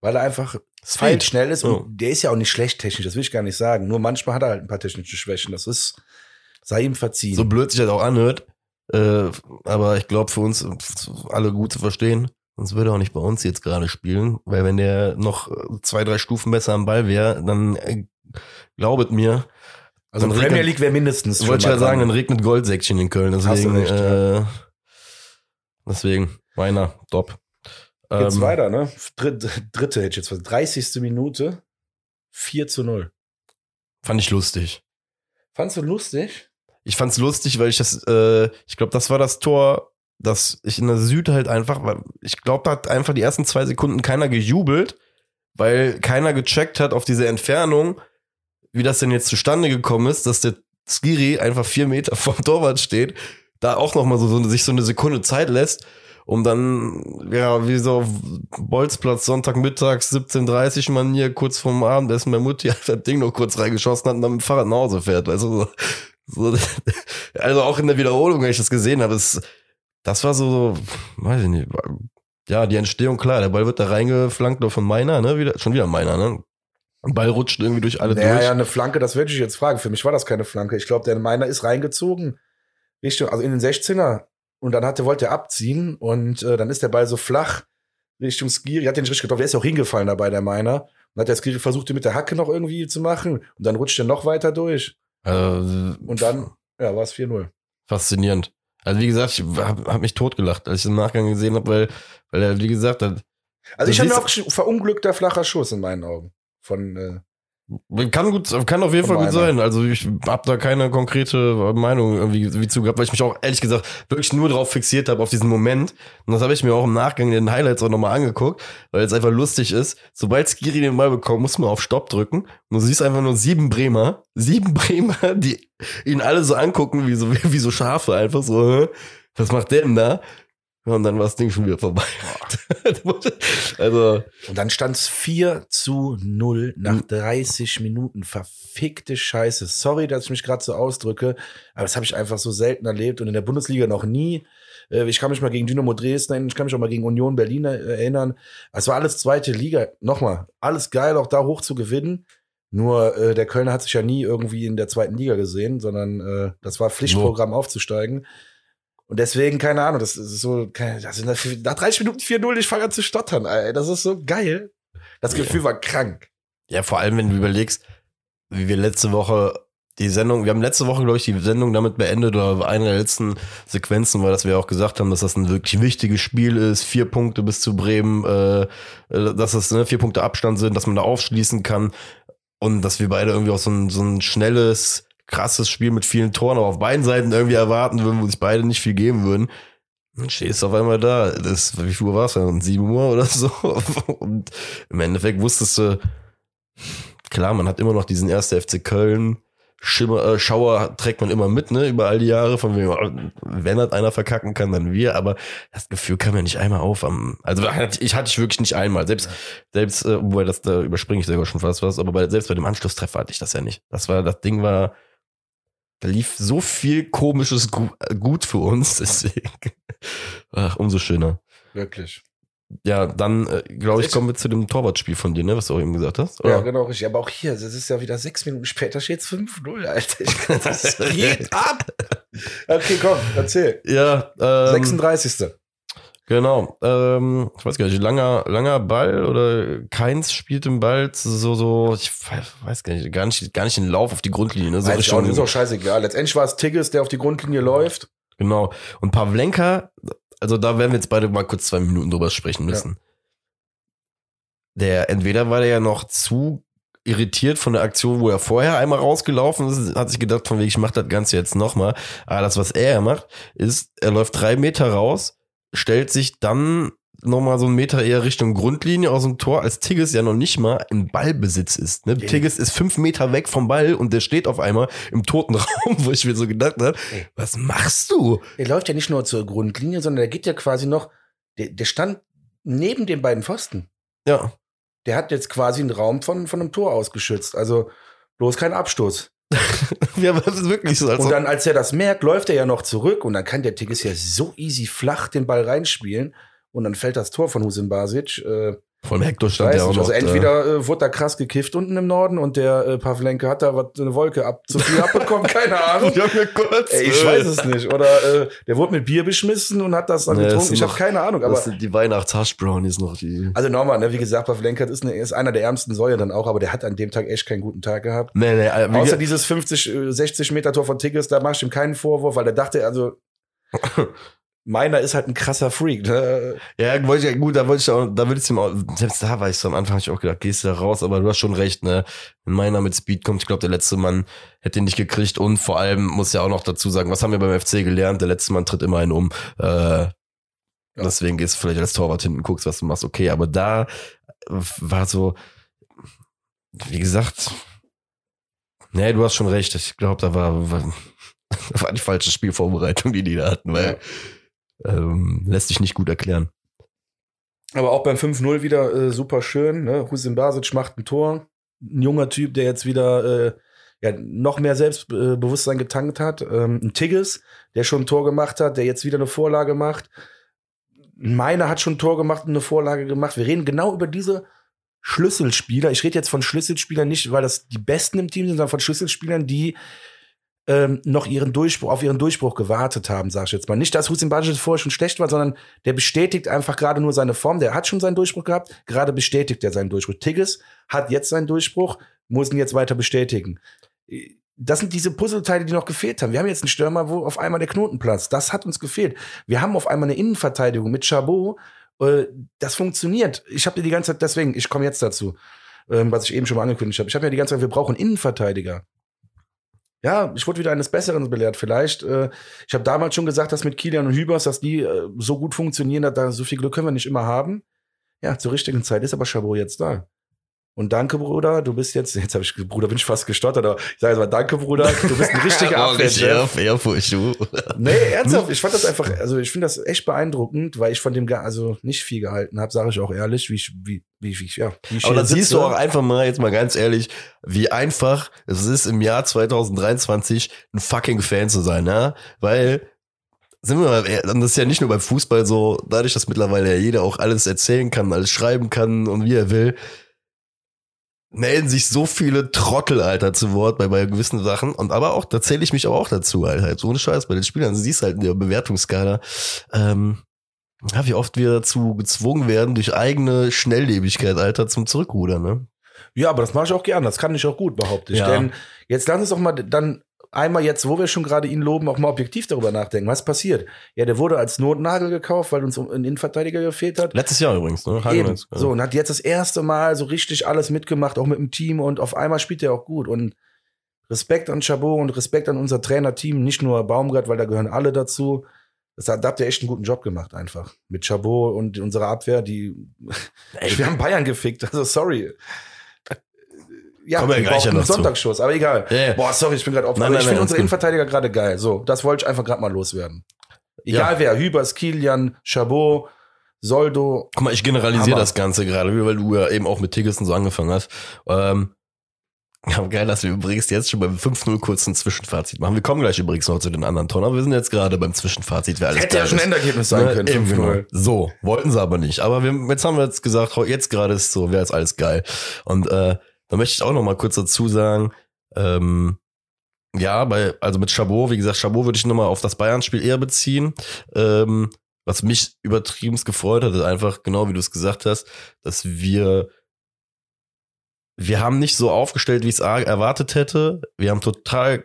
weil er einfach feil schnell ist und oh. der ist ja auch nicht schlecht technisch, das will ich gar nicht sagen. Nur manchmal hat er halt ein paar technische Schwächen. Das ist, sei ihm verziehen. So blöd sich das auch anhört, äh, aber ich glaube für uns alle gut zu verstehen. Sonst würde er auch nicht bei uns jetzt gerade spielen, weil wenn der noch zwei, drei Stufen besser am Ball wäre, dann äh, glaubet mir. Also Premier regnet, League wäre mindestens. Wollte ich ja sagen, dann regnet Goldsäckchen in Köln. Deswegen, recht, äh, ja. deswegen meiner, top. Geht's ähm, weiter, ne? Dritte, dritte hätte ich jetzt 30. Minute. 4 zu 0. Fand ich lustig. Fandst du lustig? Ich fand's lustig, weil ich das, äh, ich glaube, das war das Tor, dass ich in der Süd halt einfach, weil ich glaube, da hat einfach die ersten zwei Sekunden keiner gejubelt, weil keiner gecheckt hat auf diese Entfernung, wie das denn jetzt zustande gekommen ist, dass der Skiri einfach vier Meter vom Torwart steht, da auch noch mal so, so sich so eine Sekunde Zeit lässt um dann, ja, wie so Bolzplatz Sonntagmittags 17.30 Manier kurz vorm Abendessen bei Mutti hat das Ding noch kurz reingeschossen hat und dann mit dem Fahrrad nach Hause fährt. Also, so, also auch in der Wiederholung, wenn ich das gesehen habe, ist, das war so, weiß ich nicht, ja, die Entstehung, klar, der Ball wird da reingeflankt nur von meiner, ne, wieder, schon wieder meiner, ne. Ball rutscht irgendwie durch alle naja, durch. Ja, eine Flanke, das würde ich jetzt fragen. Für mich war das keine Flanke. Ich glaube, der meiner ist reingezogen. Richtung, also in den 16er. Und dann hatte, wollte er abziehen und äh, dann ist der Ball so flach Richtung Skiri. Hat den nicht richtig getroffen. Der ist ja auch hingefallen dabei, der Meiner. Und hat der Skiri versucht, ihn mit der Hacke noch irgendwie zu machen. Und dann rutscht er noch weiter durch. Äh, und dann, ja, war es 4-0. Faszinierend. Also wie gesagt, ich habe hab mich totgelacht, als ich den Nachgang gesehen habe, weil, weil er, wie gesagt, hat, also ich habe mir auch verunglückter flacher Schuss in meinen Augen von äh, kann gut, kann auf jeden Fall gut sein. Also ich habe da keine konkrete Meinung irgendwie wie zu gehabt, weil ich mich auch ehrlich gesagt wirklich nur darauf fixiert habe auf diesen Moment. Und das habe ich mir auch im Nachgang in den Highlights auch nochmal angeguckt, weil es einfach lustig ist. Sobald Skiri den Ball bekommt, muss man auf Stopp drücken. Und du siehst einfach nur sieben Bremer, sieben Bremer, die ihn alle so angucken wie so wie so Schafe einfach so. Was macht der denn da? Und dann war das Ding schon wieder vorbei. also. Und dann stand es 4 zu 0 nach 30 Minuten. Verfickte Scheiße. Sorry, dass ich mich gerade so ausdrücke, aber das habe ich einfach so selten erlebt und in der Bundesliga noch nie. Äh, ich kann mich mal gegen Dynamo Dresden erinnern, ich kann mich auch mal gegen Union Berlin erinnern. Es war alles zweite Liga. Nochmal, alles geil, auch da hoch zu gewinnen. Nur äh, der Kölner hat sich ja nie irgendwie in der zweiten Liga gesehen, sondern äh, das war Pflichtprogramm aufzusteigen. Und deswegen, keine Ahnung, das ist so, also nach 30 Minuten 4-0, ich fange an zu stottern, ey. Das ist so geil. Das Gefühl ja. war krank. Ja, vor allem, wenn du überlegst, wie wir letzte Woche die Sendung, wir haben letzte Woche, glaube ich, die Sendung damit beendet, oder eine der letzten Sequenzen war, dass wir auch gesagt haben, dass das ein wirklich wichtiges Spiel ist, vier Punkte bis zu Bremen, äh dass das ne, vier Punkte Abstand sind, dass man da aufschließen kann und dass wir beide irgendwie auch so ein, so ein schnelles, krasses Spiel mit vielen Toren auch auf beiden Seiten irgendwie erwarten würden, wo sich beide nicht viel geben würden. Dann stehst du auf einmal da. Das, wie viel Uhr war es? Um sieben Uhr oder so. Und im Endeffekt wusstest du, klar, man hat immer noch diesen ersten FC Köln Schimmer, äh, Schauer trägt man immer mit, ne, über all die Jahre, von wem, wenn das einer verkacken kann, dann wir, aber das Gefühl kam ja nicht einmal auf am, also ich hatte ich wirklich nicht einmal, selbst, selbst, äh, wobei das, da überspringe ich sogar schon fast was, aber bei, selbst bei dem Anschlusstreffer hatte ich das ja nicht. Das war, das Ding war, da lief so viel komisches gut für uns, deswegen, ach, umso schöner. Wirklich. Ja, dann, äh, glaube ich, kommen wir zu dem Torwartspiel von dir, ne, was du auch eben gesagt hast. Oder? Ja, genau, richtig. Aber auch hier, das ist ja wieder sechs Minuten später, steht es 5-0, Alter. Ich, das geht ab. Okay, komm, erzähl. Ja, ähm, 36. Genau. Ähm, ich weiß gar nicht, langer, langer Ball oder keins spielt im Ball so, so, ich weiß gar nicht, gar nicht, gar nicht den Lauf auf die Grundlinie. Ne? So weiß auch, ist auch scheißegal. Letztendlich war es Tigges, der auf die Grundlinie läuft. Genau. Und Pavlenka also da werden wir jetzt beide mal kurz zwei Minuten drüber sprechen müssen. Ja. Der, entweder war der ja noch zu irritiert von der Aktion, wo er vorher einmal rausgelaufen ist, hat sich gedacht, von wegen, ich mach das Ganze jetzt nochmal. Aber das, was er macht, ist, er läuft drei Meter raus, stellt sich dann nochmal so einen Meter eher Richtung Grundlinie aus dem Tor, als Tigges ja noch nicht mal im Ballbesitz ist. Ne? Tigges ist fünf Meter weg vom Ball und der steht auf einmal im toten Raum, wo ich mir so gedacht habe, was machst du? Er läuft ja nicht nur zur Grundlinie, sondern der geht ja quasi noch, der, der stand neben den beiden Pfosten. Ja. Der hat jetzt quasi einen Raum von, von einem Tor ausgeschützt. Also bloß kein Abstoß. ja, das ist wirklich so. und dann, als er das merkt, läuft er ja noch zurück und dann kann der Tigges ja so easy flach den Ball reinspielen und dann fällt das Tor von Husin Basic. Äh, von Hector stand ja auch noch. Also entweder äh, wurde da krass gekifft unten im Norden und der äh, Pavlenke hat da was, eine Wolke ab, zu viel abbekommen, keine Ahnung. kurz, Ey, ich weiß es nicht. Oder äh, der wurde mit Bier beschmissen und hat das dann nee, getrunken. Ich habe keine Ahnung. Aber das sind die Weihnachts-Hash-Brownies noch. Die also nochmal, ne, wie gesagt, Pavlenka ist, eine, ist einer der ärmsten Säuer dann auch, aber der hat an dem Tag echt keinen guten Tag gehabt. Nee, nee, äh, Außer dieses 50, 60 äh, Meter Tor von Tigges, da mach ich ihm keinen Vorwurf, weil der dachte, also meiner ist halt ein krasser Freak. Ne? Ja, wollte ich, gut, da wollte ich auch, da würde ich ihm auch, selbst da war ich so am Anfang, hab ich auch gedacht, gehst du da raus, aber du hast schon recht, ne? Wenn meiner mit Speed kommt, ich glaube, der letzte Mann hätte ihn nicht gekriegt und vor allem muss ja auch noch dazu sagen, was haben wir beim FC gelernt? Der letzte Mann tritt immer einen um. Äh, ja. Deswegen gehst du vielleicht als Torwart hinten, guckst, was du machst, okay, aber da war so, wie gesagt, nee, du hast schon recht, ich glaube, da war, war, war die falsche Spielvorbereitung, die die da hatten, weil ja ähm, lässt sich nicht gut erklären. Aber auch beim 5-0 wieder äh, super schön. Ne? Husin Basic macht ein Tor. Ein junger Typ, der jetzt wieder äh, ja, noch mehr Selbstbewusstsein getankt hat. Ähm, ein Tigges, der schon ein Tor gemacht hat, der jetzt wieder eine Vorlage macht. Meiner hat schon ein Tor gemacht und eine Vorlage gemacht. Wir reden genau über diese Schlüsselspieler. Ich rede jetzt von Schlüsselspielern nicht, weil das die Besten im Team sind, sondern von Schlüsselspielern, die ähm, noch ihren Durchbruch, auf ihren Durchbruch gewartet haben, sag ich jetzt mal. Nicht, dass Hussein Bajit vorher schon schlecht war, sondern der bestätigt einfach gerade nur seine Form. Der hat schon seinen Durchbruch gehabt, gerade bestätigt er seinen Durchbruch. Tigges hat jetzt seinen Durchbruch, muss ihn jetzt weiter bestätigen. Das sind diese Puzzleteile, die noch gefehlt haben. Wir haben jetzt einen Stürmer, wo auf einmal der Knoten platzt. Das hat uns gefehlt. Wir haben auf einmal eine Innenverteidigung mit Chabot. Äh, das funktioniert. Ich habe dir die ganze Zeit, deswegen, ich komme jetzt dazu, ähm, was ich eben schon mal angekündigt habe. Ich habe ja die ganze Zeit, wir brauchen Innenverteidiger. Ja, ich wurde wieder eines Besseren belehrt. Vielleicht, äh, ich habe damals schon gesagt, dass mit Kilian und Hübers, dass die äh, so gut funktionieren, dass da so viel Glück können wir nicht immer haben. Ja, zur richtigen Zeit ist aber Chabot jetzt da. Und danke, Bruder, du bist jetzt, jetzt habe ich, Bruder, bin ich fast gestottert, aber ich sage jetzt mal, danke, Bruder, du bist ein richtiger Abwehrchef. Ehrfurcht, du. Nee, ernsthaft, ich fand das einfach, also ich finde das echt beeindruckend, weil ich von dem, also nicht viel gehalten habe, sage ich auch ehrlich, wie ich, wie, wie, wie ja. Wie ich aber da siehst du auch einfach mal, jetzt mal ganz ehrlich, wie einfach es ist, im Jahr 2023 ein fucking Fan zu sein, ja, weil sind wir mal, und das ist ja nicht nur beim Fußball so, dadurch, dass mittlerweile ja jeder auch alles erzählen kann, alles schreiben kann und wie er will, melden sich so viele Trottel, Alter, zu Wort bei, bei gewissen Sachen. Und aber auch, da zähle ich mich aber auch dazu, Alter. So eine Scheiß bei den Spielern. Du siehst halt in der Bewertungsskala, ähm, ja, wie oft wir dazu gezwungen werden, durch eigene Schnelllebigkeit, Alter, zum Zurückrudern, ne? Ja, aber das mache ich auch gern. Das kann ich auch gut, behaupte ich. Ja. Denn jetzt lass uns doch mal dann einmal jetzt, wo wir schon gerade ihn loben, auch mal objektiv darüber nachdenken. Was passiert? Ja, der wurde als Notnagel gekauft, weil uns ein Innenverteidiger gefehlt hat. Letztes Jahr übrigens, ne? Eben. So, und hat jetzt das erste Mal so richtig alles mitgemacht, auch mit dem Team und auf einmal spielt er auch gut. Und Respekt an Chabot und Respekt an unser Trainerteam, nicht nur Baumgart, weil da gehören alle dazu. Das hat, da habt ihr echt einen guten Job gemacht, einfach. Mit Chabot und unserer Abwehr, die. Ey, wir haben Bayern gefickt, also sorry. Ja, Kommen wir gleich ja noch. Sonntagsschuss, aber egal. Ja, ja. Boah, sorry, ich bin gerade auf. Nein, aber nein, ich finde unsere gut. Innenverteidiger gerade geil. So, das wollte ich einfach gerade mal loswerden. Egal wer, Hübers, Kilian, Chabot, Soldo. Guck mal, ich generalisiere Hammer. das Ganze gerade, weil du ja eben auch mit Tiggerson so angefangen hast. Ähm, ja, geil, dass wir übrigens jetzt schon beim 5-0 kurz ein Zwischenfazit machen. Wir kommen gleich übrigens noch zu den anderen Tonnen, aber wir sind jetzt gerade beim Zwischenfazit, wer alles Hätte ja schon. Endergebnis sein Ne, können. eben 5-0. genau. So, wollten sie aber nicht. Aber wir, jetzt haben wir jetzt gesagt, jetzt gerade ist so, wäre jetzt alles geil. Und äh, da möchte ich auch noch mal kurz dazu sagen, ähm, ja, bei, also mit Chabot, wie gesagt, Chabot würde ich nochmal auf das Bayern-Spiel eher beziehen. Ähm, was mich übertrieben gefreut hat, ist einfach, genau wie du es gesagt hast, dass wir wir haben nicht so aufgestellt, wie ich es erwartet hätte. Wir haben total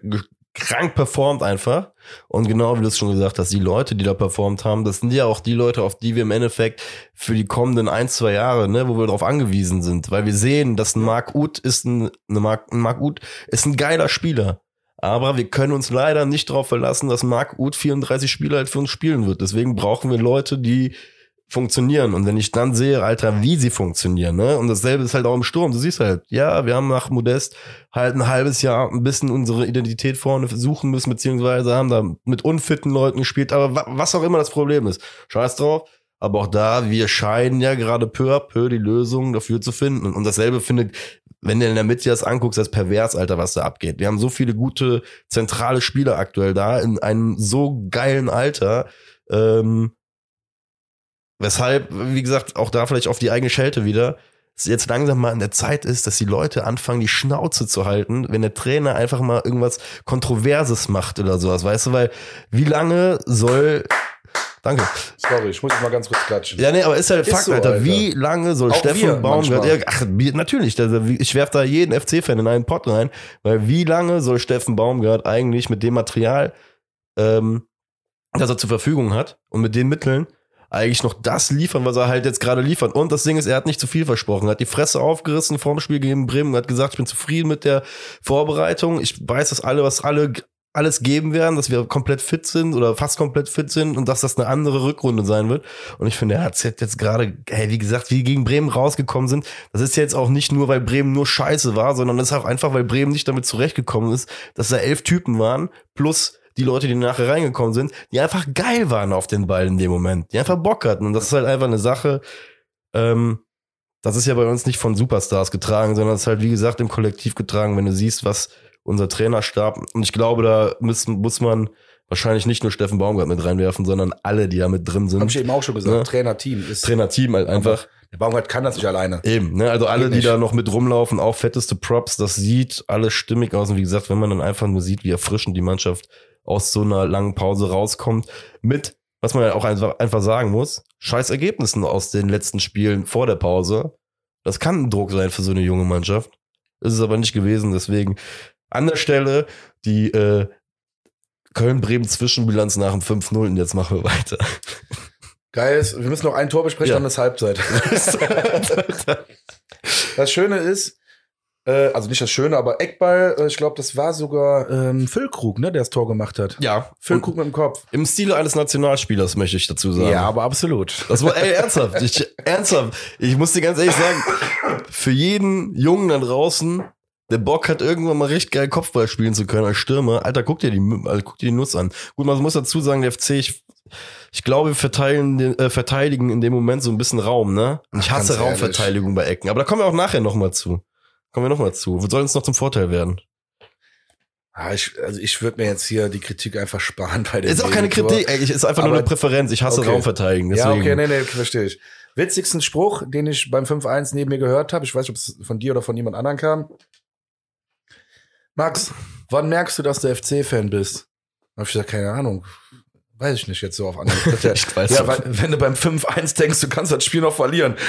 krank performt einfach. Und genau wie du es schon gesagt hast, die Leute, die da performt haben, das sind ja auch die Leute, auf die wir im Endeffekt für die kommenden ein, zwei Jahre, ne, wo wir darauf angewiesen sind. Weil wir sehen, dass ein Marc Uth ist ein, Marc, ein Marc Uth ist ein geiler Spieler. Aber wir können uns leider nicht darauf verlassen, dass Marc Uth 34 Spiele halt für uns spielen wird. Deswegen brauchen wir Leute, die funktionieren. Und wenn ich dann sehe, Alter, wie sie funktionieren, ne? Und dasselbe ist halt auch im Sturm. Du siehst halt, ja, wir haben nach Modest halt ein halbes Jahr ein bisschen unsere Identität vorne suchen müssen, beziehungsweise haben da mit unfitten Leuten gespielt. Aber wa was auch immer das Problem ist, scheiß drauf. Aber auch da, wir scheinen ja gerade peu à peu die Lösung dafür zu finden. Und dasselbe findet, wenn du in der Mitte das anguckst, das pervers, Alter, was da abgeht. Wir haben so viele gute zentrale Spieler aktuell da in einem so geilen Alter. Ähm, weshalb, wie gesagt, auch da vielleicht auf die eigene Schelte wieder, es jetzt langsam mal an der Zeit ist, dass die Leute anfangen, die Schnauze zu halten, wenn der Trainer einfach mal irgendwas Kontroverses macht oder sowas, weißt du, weil wie lange soll Danke. Sorry, ich muss jetzt mal ganz kurz klatschen. Ja, nee, aber ist halt Ist Fakt, so, Alter. Alter. Wie lange soll Auch Steffen Baumgart, ja, ach, natürlich, ich werf da jeden FC-Fan in einen Pott rein, weil wie lange soll Steffen Baumgart eigentlich mit dem Material, ähm, das er zur Verfügung hat und mit den Mitteln eigentlich noch das liefern, was er halt jetzt gerade liefert. Und das Ding ist, er hat nicht zu viel versprochen. Er hat die Fresse aufgerissen vorm Spiel gegen Bremen und hat gesagt, ich bin zufrieden mit der Vorbereitung. Ich weiß, dass alle, was alle alles geben werden, dass wir komplett fit sind oder fast komplett fit sind und dass das eine andere Rückrunde sein wird. Und ich finde, er hat jetzt gerade, hey, wie gesagt, wie gegen Bremen rausgekommen sind. Das ist jetzt auch nicht nur, weil Bremen nur scheiße war, sondern das ist auch einfach, weil Bremen nicht damit zurechtgekommen ist, dass da elf Typen waren, plus die Leute, die nachher reingekommen sind, die einfach geil waren auf den Ball in dem Moment, die einfach Bock hatten. Und das ist halt einfach eine Sache, ähm, das ist ja bei uns nicht von Superstars getragen, sondern es ist halt, wie gesagt, im Kollektiv getragen, wenn du siehst, was unser Trainerstab, und ich glaube, da müssen, muss man wahrscheinlich nicht nur Steffen Baumgart mit reinwerfen, sondern alle, die da mit drin sind. Hab ich eben auch schon gesagt. Ja. Trainerteam ist. Trainerteam halt einfach. Der Baumgart kann das nicht alleine. Eben, ne? Also alle, die da noch mit rumlaufen, auch fetteste Props, das sieht alles stimmig aus. Und wie gesagt, wenn man dann einfach nur sieht, wie erfrischend die Mannschaft aus so einer langen Pause rauskommt, mit, was man ja auch einfach, einfach sagen muss, scheiß Ergebnissen aus den letzten Spielen vor der Pause. Das kann ein Druck sein für so eine junge Mannschaft. Ist es aber nicht gewesen, deswegen an der Stelle die äh, Köln-Bremen-Zwischenbilanz nach dem 5-0 und jetzt machen wir weiter. Geil ist, wir müssen noch ein Tor besprechen, Ja. dann ist Halbzeit. Das Schöne ist, äh, also nicht das Schöne, aber Eckball, äh, ich glaube, das war sogar ähm, Füllkrug, ne, der das Tor gemacht hat. ja, Füllkrug mit dem Kopf. im Stile eines Nationalspielers möchte ich dazu sagen. Ja, aber absolut. Das war, ey, ernsthaft. Ich, ernsthaft. Ich muss dir ganz ehrlich sagen, für jeden Jungen da draußen, der Bock hat, irgendwann mal richtig geil Kopfball spielen zu können als Stürmer, Alter, guck dir die, also, guck dir die Nuss an. Gut, man muss dazu sagen, der FC, ich, ich glaube, wir verteilen, den- äh, verteidigen in dem Moment so ein bisschen Raum, ne? Und ich hasse. Raumverteidigung bei Ecken. Aber da kommen wir auch nachher nochmal zu. Kommen wir nochmal zu. Wo soll uns noch zum Vorteil werden? Ah, ich, also ich würde mir jetzt hier die Kritik einfach sparen bei dem Ist auch keine. Kritik, ey, ist einfach nur Aber- eine Präferenz. Ich hasse Okay. Raumverteidigen. Ja, okay, nee, nee, verstehe ich. Witzigsten Spruch, den ich beim 5-1 neben mir gehört habe, ich weiß nicht, ob es von dir oder von jemand anderem kam. Max, wann merkst du, dass du FC-Fan bist? Hab ich gesagt, keine Ahnung. Weiß ich nicht jetzt so auf Anhieb. Ja, Ich weiß ja, weil, wenn du beim 5-1 denkst, du kannst das Spiel noch verlieren.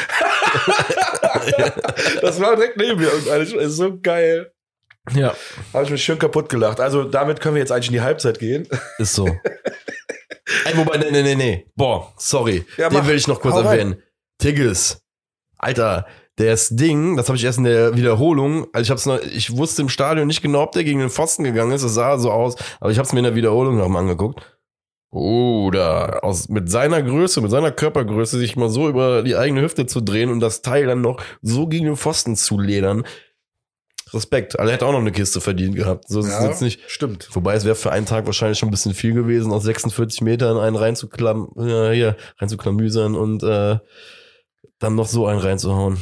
das war direkt neben mir und alles ist so geil. Ja. Habe ich mich schön kaputt gelacht. Also damit können wir jetzt eigentlich in die Halbzeit gehen. Ist so. Ey, wobei, nee, nee, nee, nee. Boah, sorry. Ja, Den mach. will ich noch kurz rein. erwähnen. Tigges. Alter, das Ding, das habe ich erst in der Wiederholung, also ich hab's noch, ich wusste im Stadion nicht genau, ob der gegen den Pfosten gegangen ist, es sah so aus, aber ich hab's mir in der Wiederholung nochmal angeguckt. Oder aus, mit seiner Größe, mit seiner Körpergröße, sich mal so über die eigene Hüfte zu drehen und das Teil dann noch so gegen den Pfosten zu ledern. Respekt. Also er hätte auch noch eine Kiste verdient gehabt. So ist es jetzt nicht. Stimmt. Wobei es wäre für einen Tag wahrscheinlich schon ein bisschen viel gewesen, aus 46 Metern einen reinzuklam ja, hier, reinzuklamüsern und äh, dann noch so einen reinzuhauen.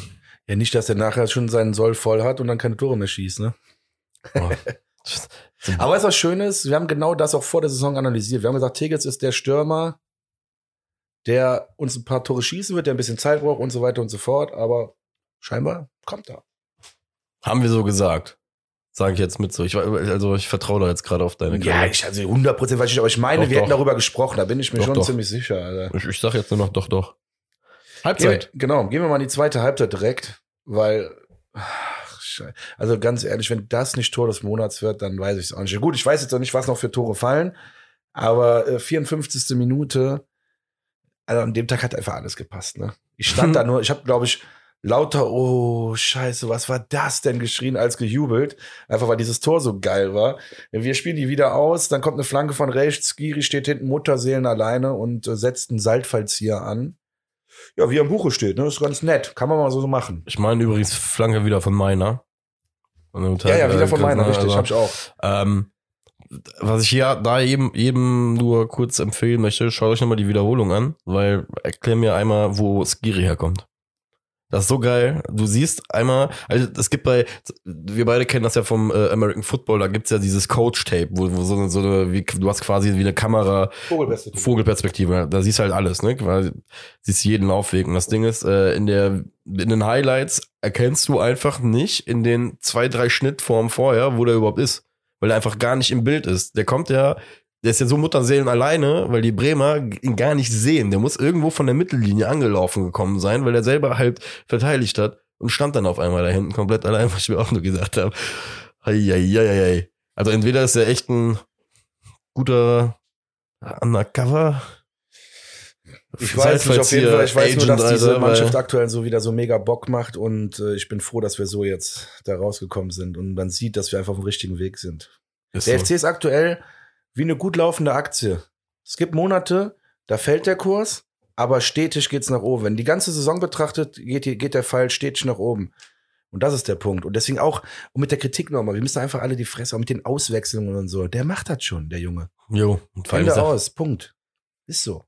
Ja, nicht, dass er nachher schon seinen Soll voll hat und dann keine Tore mehr schießt, ne? Oh. Aber weißt du, was Schönes? Wir haben genau das auch vor der Saison analysiert. Wir haben gesagt, Tigges ist der Stürmer, der uns ein paar Tore schießen wird, der ein bisschen Zeit braucht und so weiter und so fort. Aber scheinbar kommt er. Haben wir so gesagt. Sage ich jetzt mit so. Ich, also ich vertraue da jetzt gerade auf deine Ja, Quelle. ich, also 100 Prozent weiß ich, aber ich meine, Doch, wir hätten darüber gesprochen. Da bin ich mir Doch, schon ziemlich sicher. Alter. ich, ich sag jetzt nur noch doch, doch. Gehen Halbzeit. wir, genau, gehen wir mal in die zweite Halbzeit direkt, weil, also ganz ehrlich, wenn das nicht Tor des Monats wird, dann weiß ich es auch nicht. Gut, ich weiß jetzt noch nicht, was noch für Tore fallen, aber äh, 54. Minute, also an dem Tag hat einfach alles gepasst. Ne? Ich stand da nur, ich habe, glaube ich, lauter, oh Scheiße, was war das denn geschrien als gejubelt, einfach weil dieses Tor so geil war. Wir spielen die wieder aus, dann kommt eine Flanke von rechts, Skiri steht hinten Mutterseelen alleine und äh, setzt einen Saltfallzieher an. Ja, wie am Buche steht, ne? Ist ganz nett. Kann man mal so machen. Ich meine übrigens Flanke wieder von meiner. An dem Ja, Tag, ja, wieder äh, von meiner, ne, richtig, also, hab ich auch. Ähm, was ich hier da jedem, jedem nur kurz empfehlen möchte, schaut euch nochmal die Wiederholung an, weil erklär mir einmal, wo Skiri herkommt. Das ist so geil. Du siehst einmal, also es gibt bei, wir beide kennen das ja vom äh, American Football, da gibt's ja dieses Coach-Tape, wo, wo so, so eine, wie, du hast quasi wie eine Kamera, Vogelbeste. Vogelperspektive. Da siehst du halt alles, ne? Quasi siehst jeden Laufweg. Und das Ding ist, äh, in der, in den Highlights erkennst du einfach nicht in den zwei, drei Schnittformen vorher, wo der überhaupt ist. Weil er einfach gar nicht im Bild ist. Der kommt ja, der ist ja so Mutterseelen alleine, weil die Bremer ihn gar nicht sehen. Der muss irgendwo von der Mittellinie angelaufen gekommen sein, weil er selber halt verteidigt hat und stand dann auf einmal da hinten komplett allein, was ich mir auch nur gesagt habe. Eieieiei. Also entweder ist er echt ein guter Undercover. Ich weiß nicht, auf jeden Fall. Ich weiß nur, dass Agent, diese Alter, Mannschaft aktuell so wieder so mega Bock macht und äh, ich bin froh, dass wir so jetzt da rausgekommen sind und man sieht, dass wir einfach auf dem richtigen Weg sind. Ist Der so. FC ist aktuell wie eine gut laufende Aktie. Es gibt Monate, da fällt der Kurs, aber stetig geht's nach oben. Wenn die ganze Saison betrachtet, geht, geht der Pfeil stetig nach oben. Und das ist der Punkt. Und deswegen auch, und mit der Kritik nochmal, wir müssen einfach alle die Fresse, auch mit den Auswechslungen und so. Der macht das schon, der Junge. Jo, und Ende aus, Punkt. Ist so.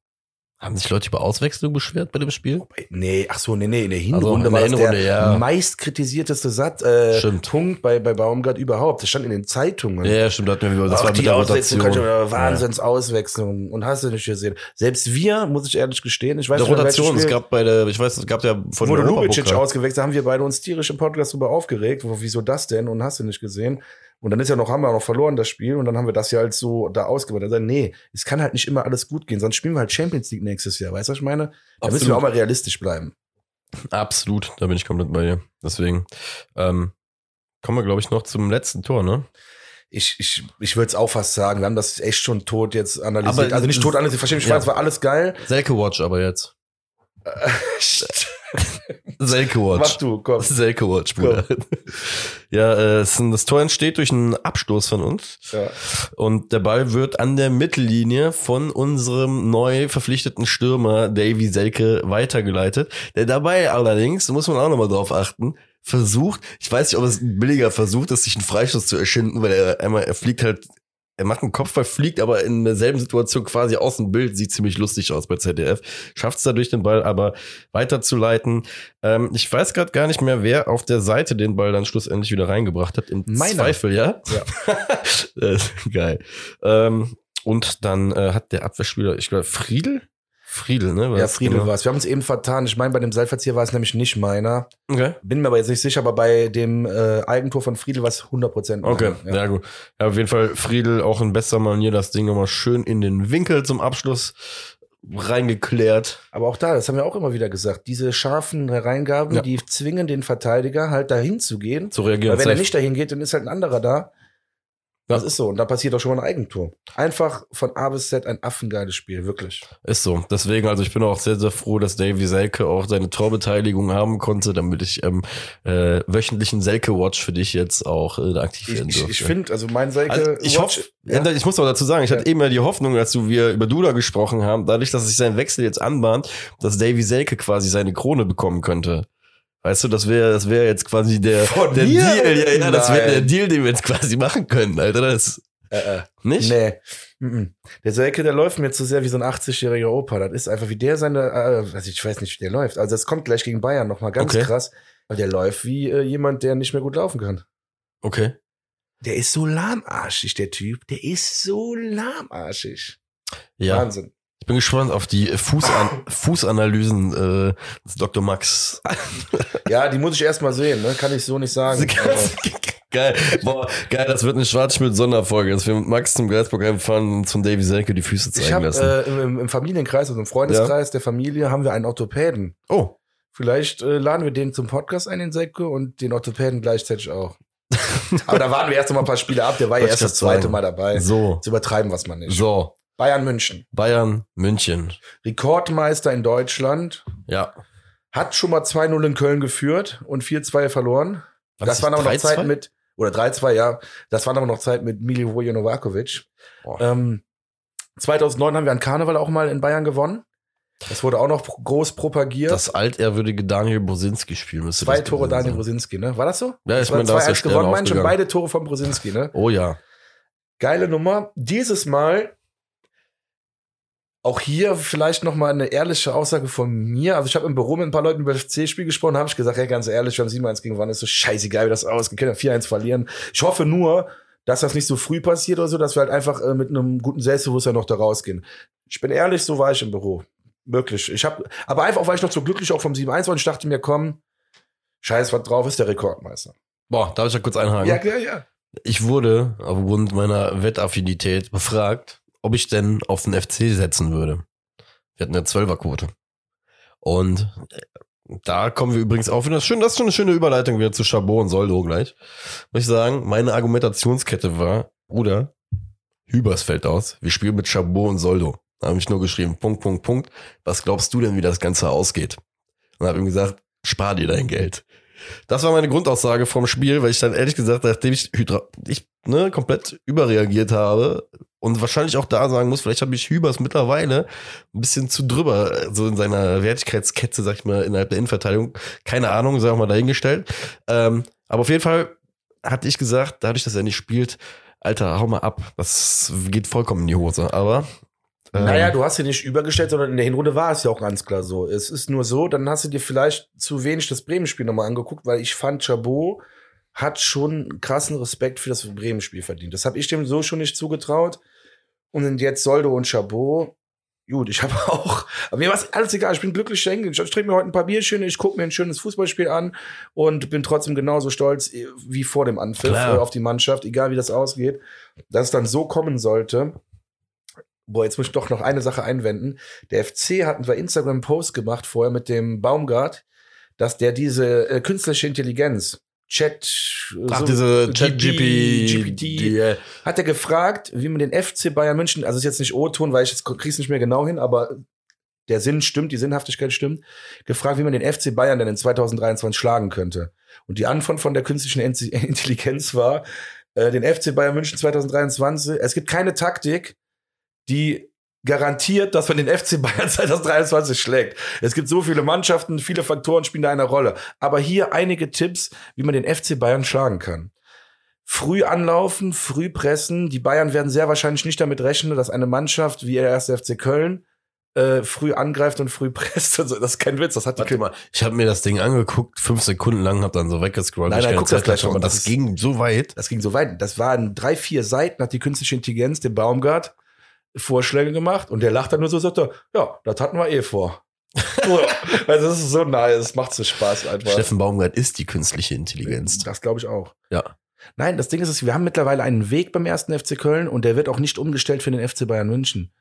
Haben sich Leute über Auswechslung beschwert bei dem Spiel? Nee, ach so, nee, nee, in der Also Hinrunde in war der das Hinrunde, der ja. meist kritisierteste Satz, äh, Stimmt. Punkt bei, bei Baumgart überhaupt. Das stand in den Zeitungen. Ja, ja, stimmt, da hatten wir, das Ach, war mit die der Auswechslung, Rotation. Wahnsinnsauswechslung. Und hast du nicht gesehen. Selbst wir, muss ich ehrlich gestehen, ich weiß nicht, Rotation, es gab bei der, ich weiß, es gab ja von wurde Lubicic ausgewechselt, haben wir beide uns tierisch im Podcast darüber aufgeregt. Wieso das denn? Und hast du nicht gesehen? Und dann ist ja noch, haben wir noch verloren, das Spiel. Und dann haben wir das ja halt so da ausgeweitet. Also, nee, es kann halt nicht immer alles gut gehen. Sonst spielen wir halt Champions League nächstes Jahr. Weißt du, was ich meine? Da müssen wir Absolut. auch mal realistisch bleiben. Absolut, da bin ich komplett bei dir. Deswegen ähm, kommen wir, glaube ich, noch zum letzten Tor, ne? Ich, ich, ich würde es auch fast sagen, wir haben das echt schon tot jetzt analysiert. Aber also nicht tot analysiert, verstehe mich ja. es war alles geil. Selke Watch aber jetzt. Selke Watch. Mach du, komm. Selke Watch, Bruder. Ja, äh, das Tor entsteht durch einen Abstoß von uns. Ja. Und der Ball wird an der Mittellinie von unserem neu verpflichteten Stürmer Davy Selke weitergeleitet. Der dabei allerdings, da muss man auch nochmal drauf achten, versucht, ich weiß nicht, ob es ein billiger Versuch ist, sich einen Freistoß zu erschinden, weil er einmal, er fliegt halt, er macht einen Kopfball, fliegt aber in derselben Situation quasi aus dem Bild, sieht ziemlich lustig aus bei ZDF, schafft es dadurch den Ball aber weiterzuleiten. Ähm, ich weiß gerade gar nicht mehr, wer auf der Seite den Ball dann schlussendlich wieder reingebracht hat. Im Meiner. Zweifel, ja? Ja. Geil. Ähm, und dann äh, hat der Abwehrspieler, ich glaube, Friedel? Friedel, ne? War Ja, Friedel genau? war es. Wir haben uns eben vertan. Ich meine, bei dem Seilverzieher war es nämlich nicht meiner. Okay. Bin mir aber jetzt nicht sicher, aber bei dem äh, Eigentor von Friedel war es 100% meiner. Okay, ja. Ja. gut. Ja, auf jeden Fall Friedel auch in bester Manier das Ding nochmal schön in den Winkel zum Abschluss reingeklärt. Aber auch da, das haben wir auch immer wieder gesagt, diese scharfen Reingaben, ja. die zwingen den Verteidiger halt dahin zu gehen. Zu reagieren. Weil wenn er nicht dahin geht, dann ist halt ein anderer da. Das ist so. Und da passiert auch schon mal ein Eigentor. Einfach von A bis Z ein affengeiles Spiel, wirklich. Ist so. Deswegen, also ich bin auch sehr, sehr froh, dass Davy Selke auch seine Torbeteiligung haben konnte, damit ich ähm, äh, wöchentlichen Selke-Watch für dich jetzt auch äh, aktiv werden durfte. Ich, ich finde, also mein Selke. Also ich hoffe, ja. ich muss auch dazu sagen, ich ja. hatte eben ja die Hoffnung, als wir über Duda gesprochen haben, dadurch, dass sich sein Wechsel jetzt anbahnt, dass Davy Selke quasi seine Krone bekommen könnte. Weißt du, das wäre das wäre jetzt quasi der, der Deal. Ja, ja, das wäre der Deal, den wir jetzt quasi machen können, Alter. Das äh, äh. Nicht? Nee. Der Selke, der läuft mir zu sehr wie so ein 80-jähriger Opa. Das ist einfach wie der seine, äh, also ich weiß nicht, wie der läuft. Also es kommt gleich gegen Bayern nochmal ganz okay. krass. Aber der läuft wie äh, jemand, der nicht mehr gut laufen kann. Okay. Der ist so lahmarschig, der Typ. Der ist so lahmarschig. Ja. Wahnsinn. Ich bin gespannt auf die Fußan Fußanalysen äh, des Dr. Max. ja, die muss ich erst mal sehen, ne? Kann ich so nicht sagen. geil. Boah, geil, das wird eine Schwarzschmidt-Sonderfolge, dass wir mit Max zum Geisburg fahren und zum Davy Selke die Füße zeigen ich hab, lassen. Äh, im, Im Familienkreis, also im Freundeskreis ja. der Familie, haben wir einen Orthopäden. Oh. Vielleicht äh, laden wir den zum Podcast ein, den Selke, und den Orthopäden gleichzeitig auch. Aber da waren wir erst noch mal ein paar Spiele ab. Der war ja erst das zweite sagen. Mal dabei. So. Zu übertreiben, was man nicht. So. Bayern München. Bayern München. Rekordmeister in Deutschland. Ja. Hat schon mal 2-0 in Köln geführt und 4-2 verloren. War das, waren aber noch Zeiten mit, oder 3-2, ja. Das waren aber noch Zeit mit Milivoje Novakovic. Ähm, 2009 haben wir an Karneval auch mal in Bayern gewonnen. Das wurde auch noch groß propagiert. Das altehrwürdige Daniel Brosinski spiel müsste Zwei Tore Daniel Brosinski, ne? War das so? Ja, ich meine, da ist gewonnen, schon beide Tore von Brosinski, ne? Oh ja. Geile Nummer. Dieses Mal auch hier vielleicht noch mal eine ehrliche Aussage von mir. Also ich habe im Büro mit ein paar Leuten über das C-Spiel gesprochen, habe ich gesagt, hey, ganz ehrlich, wir haben 7-1 gegen Wann ist so scheißegal, wie das ausgeht. Wir können ja 4-1 verlieren. Ich hoffe nur, dass das nicht so früh passiert oder so, dass wir halt einfach äh, mit einem guten Selbstbewusstsein noch da rausgehen. Ich bin ehrlich, so war ich im Büro. Wirklich. Ich habe, aber einfach, weil ich noch so glücklich auch vom 7-1 war und ich dachte mir, komm, scheiß was drauf, ist der Rekordmeister. Boah, darf ich da kurz einhaken? Ja, klar, ja. Ich wurde aufgrund meiner Wettaffinität befragt, ob ich denn auf den FC setzen würde. Wir hatten eine Zwölferquote. Und äh, da kommen wir übrigens auch wieder. Schön, das ist schon eine schöne Überleitung wieder zu Chabot und Soldo gleich. Muss ich sagen, meine Argumentationskette war, Bruder, Hübers fällt aus. Wir spielen mit Chabot und Soldo. Da habe ich nur geschrieben, Punkt, Punkt, Punkt. Was glaubst du denn, wie das Ganze ausgeht? Und habe ihm gesagt, spar dir dein Geld. Das war meine Grundaussage vom Spiel, weil ich dann ehrlich gesagt, nachdem ich, Hydra ich ne, komplett überreagiert habe und wahrscheinlich auch da sagen muss, vielleicht habe ich Hübers mittlerweile ein bisschen zu drüber, so in seiner Wertigkeitskette, sag ich mal, innerhalb der Innenverteidigung. Keine Ahnung, sag mal dahingestellt. Ähm, aber auf jeden Fall hatte ich gesagt, dadurch, dass er nicht spielt, Alter, hau mal ab. Das geht vollkommen in die Hose. Aber ähm, naja, du hast sie nicht übergestellt, sondern in der Hinrunde war es ja auch ganz klar so. Es ist nur so, dann hast du dir vielleicht zu wenig das Bremen-Spiel nochmal angeguckt, weil ich fand, Chabot hat schon krassen Respekt für das Bremen-Spiel verdient. Das habe ich dem so schon nicht zugetraut. Und jetzt Soldo und Chabot. Gut, ich habe auch, aber mir war alles egal, ich bin glücklich schenken. Ich trinke mir heute ein paar Bierchen, ich gucke mir ein schönes Fußballspiel an und bin trotzdem genauso stolz wie vor dem Anpfiff Klar. auf die Mannschaft, egal wie das ausgeht. Dass es dann so kommen sollte, Boah, jetzt muss ich doch noch eine Sache einwenden. Der FC hat einen Instagram-Post gemacht vorher mit dem Baumgart, dass der diese äh, künstliche Intelligenz, Chat, Ach, so, diese Chat GP, GPT, äh, hat er gefragt, wie man den FC Bayern München, also ist jetzt nicht O-Ton, weil ich jetzt krieg's nicht mehr genau hin, aber der Sinn stimmt, die Sinnhaftigkeit stimmt, gefragt, wie man den FC Bayern denn in 2023 schlagen könnte. Und die Antwort von der künstlichen Intelligenz war, äh, den FC Bayern München 2023, es gibt keine Taktik, die garantiert, dass man den FC Bayern 2023 schlägt. Es gibt so viele Mannschaften, viele Faktoren spielen da eine Rolle. Aber hier einige Tipps, wie man den FC Bayern schlagen kann. Früh anlaufen, früh pressen. Die Bayern werden sehr wahrscheinlich nicht damit rechnen, dass eine Mannschaft wie der erste FC Köln äh, früh angreift und früh presst. Also, das ist kein Witz, das hat die Warte mal, ich habe mir das Ding angeguckt, fünf Sekunden lang, hab dann so weggescrollt. Nein, nein, guck Zeit das gleich aber das, das ging so weit. Das ging so weit. Das waren drei, vier Seiten, hat die künstliche Intelligenz, den Baumgart, Vorschläge gemacht und der lacht dann nur so, sagt er, ja, das hatten wir eh vor. also das ist so nice, es macht so Spaß einfach. Steffen Baumgart ist die künstliche Intelligenz. Das glaube ich auch. Ja. Nein, das Ding ist, wir haben mittlerweile einen Weg beim ersten FC Köln und der wird auch nicht umgestellt für den FC Bayern München.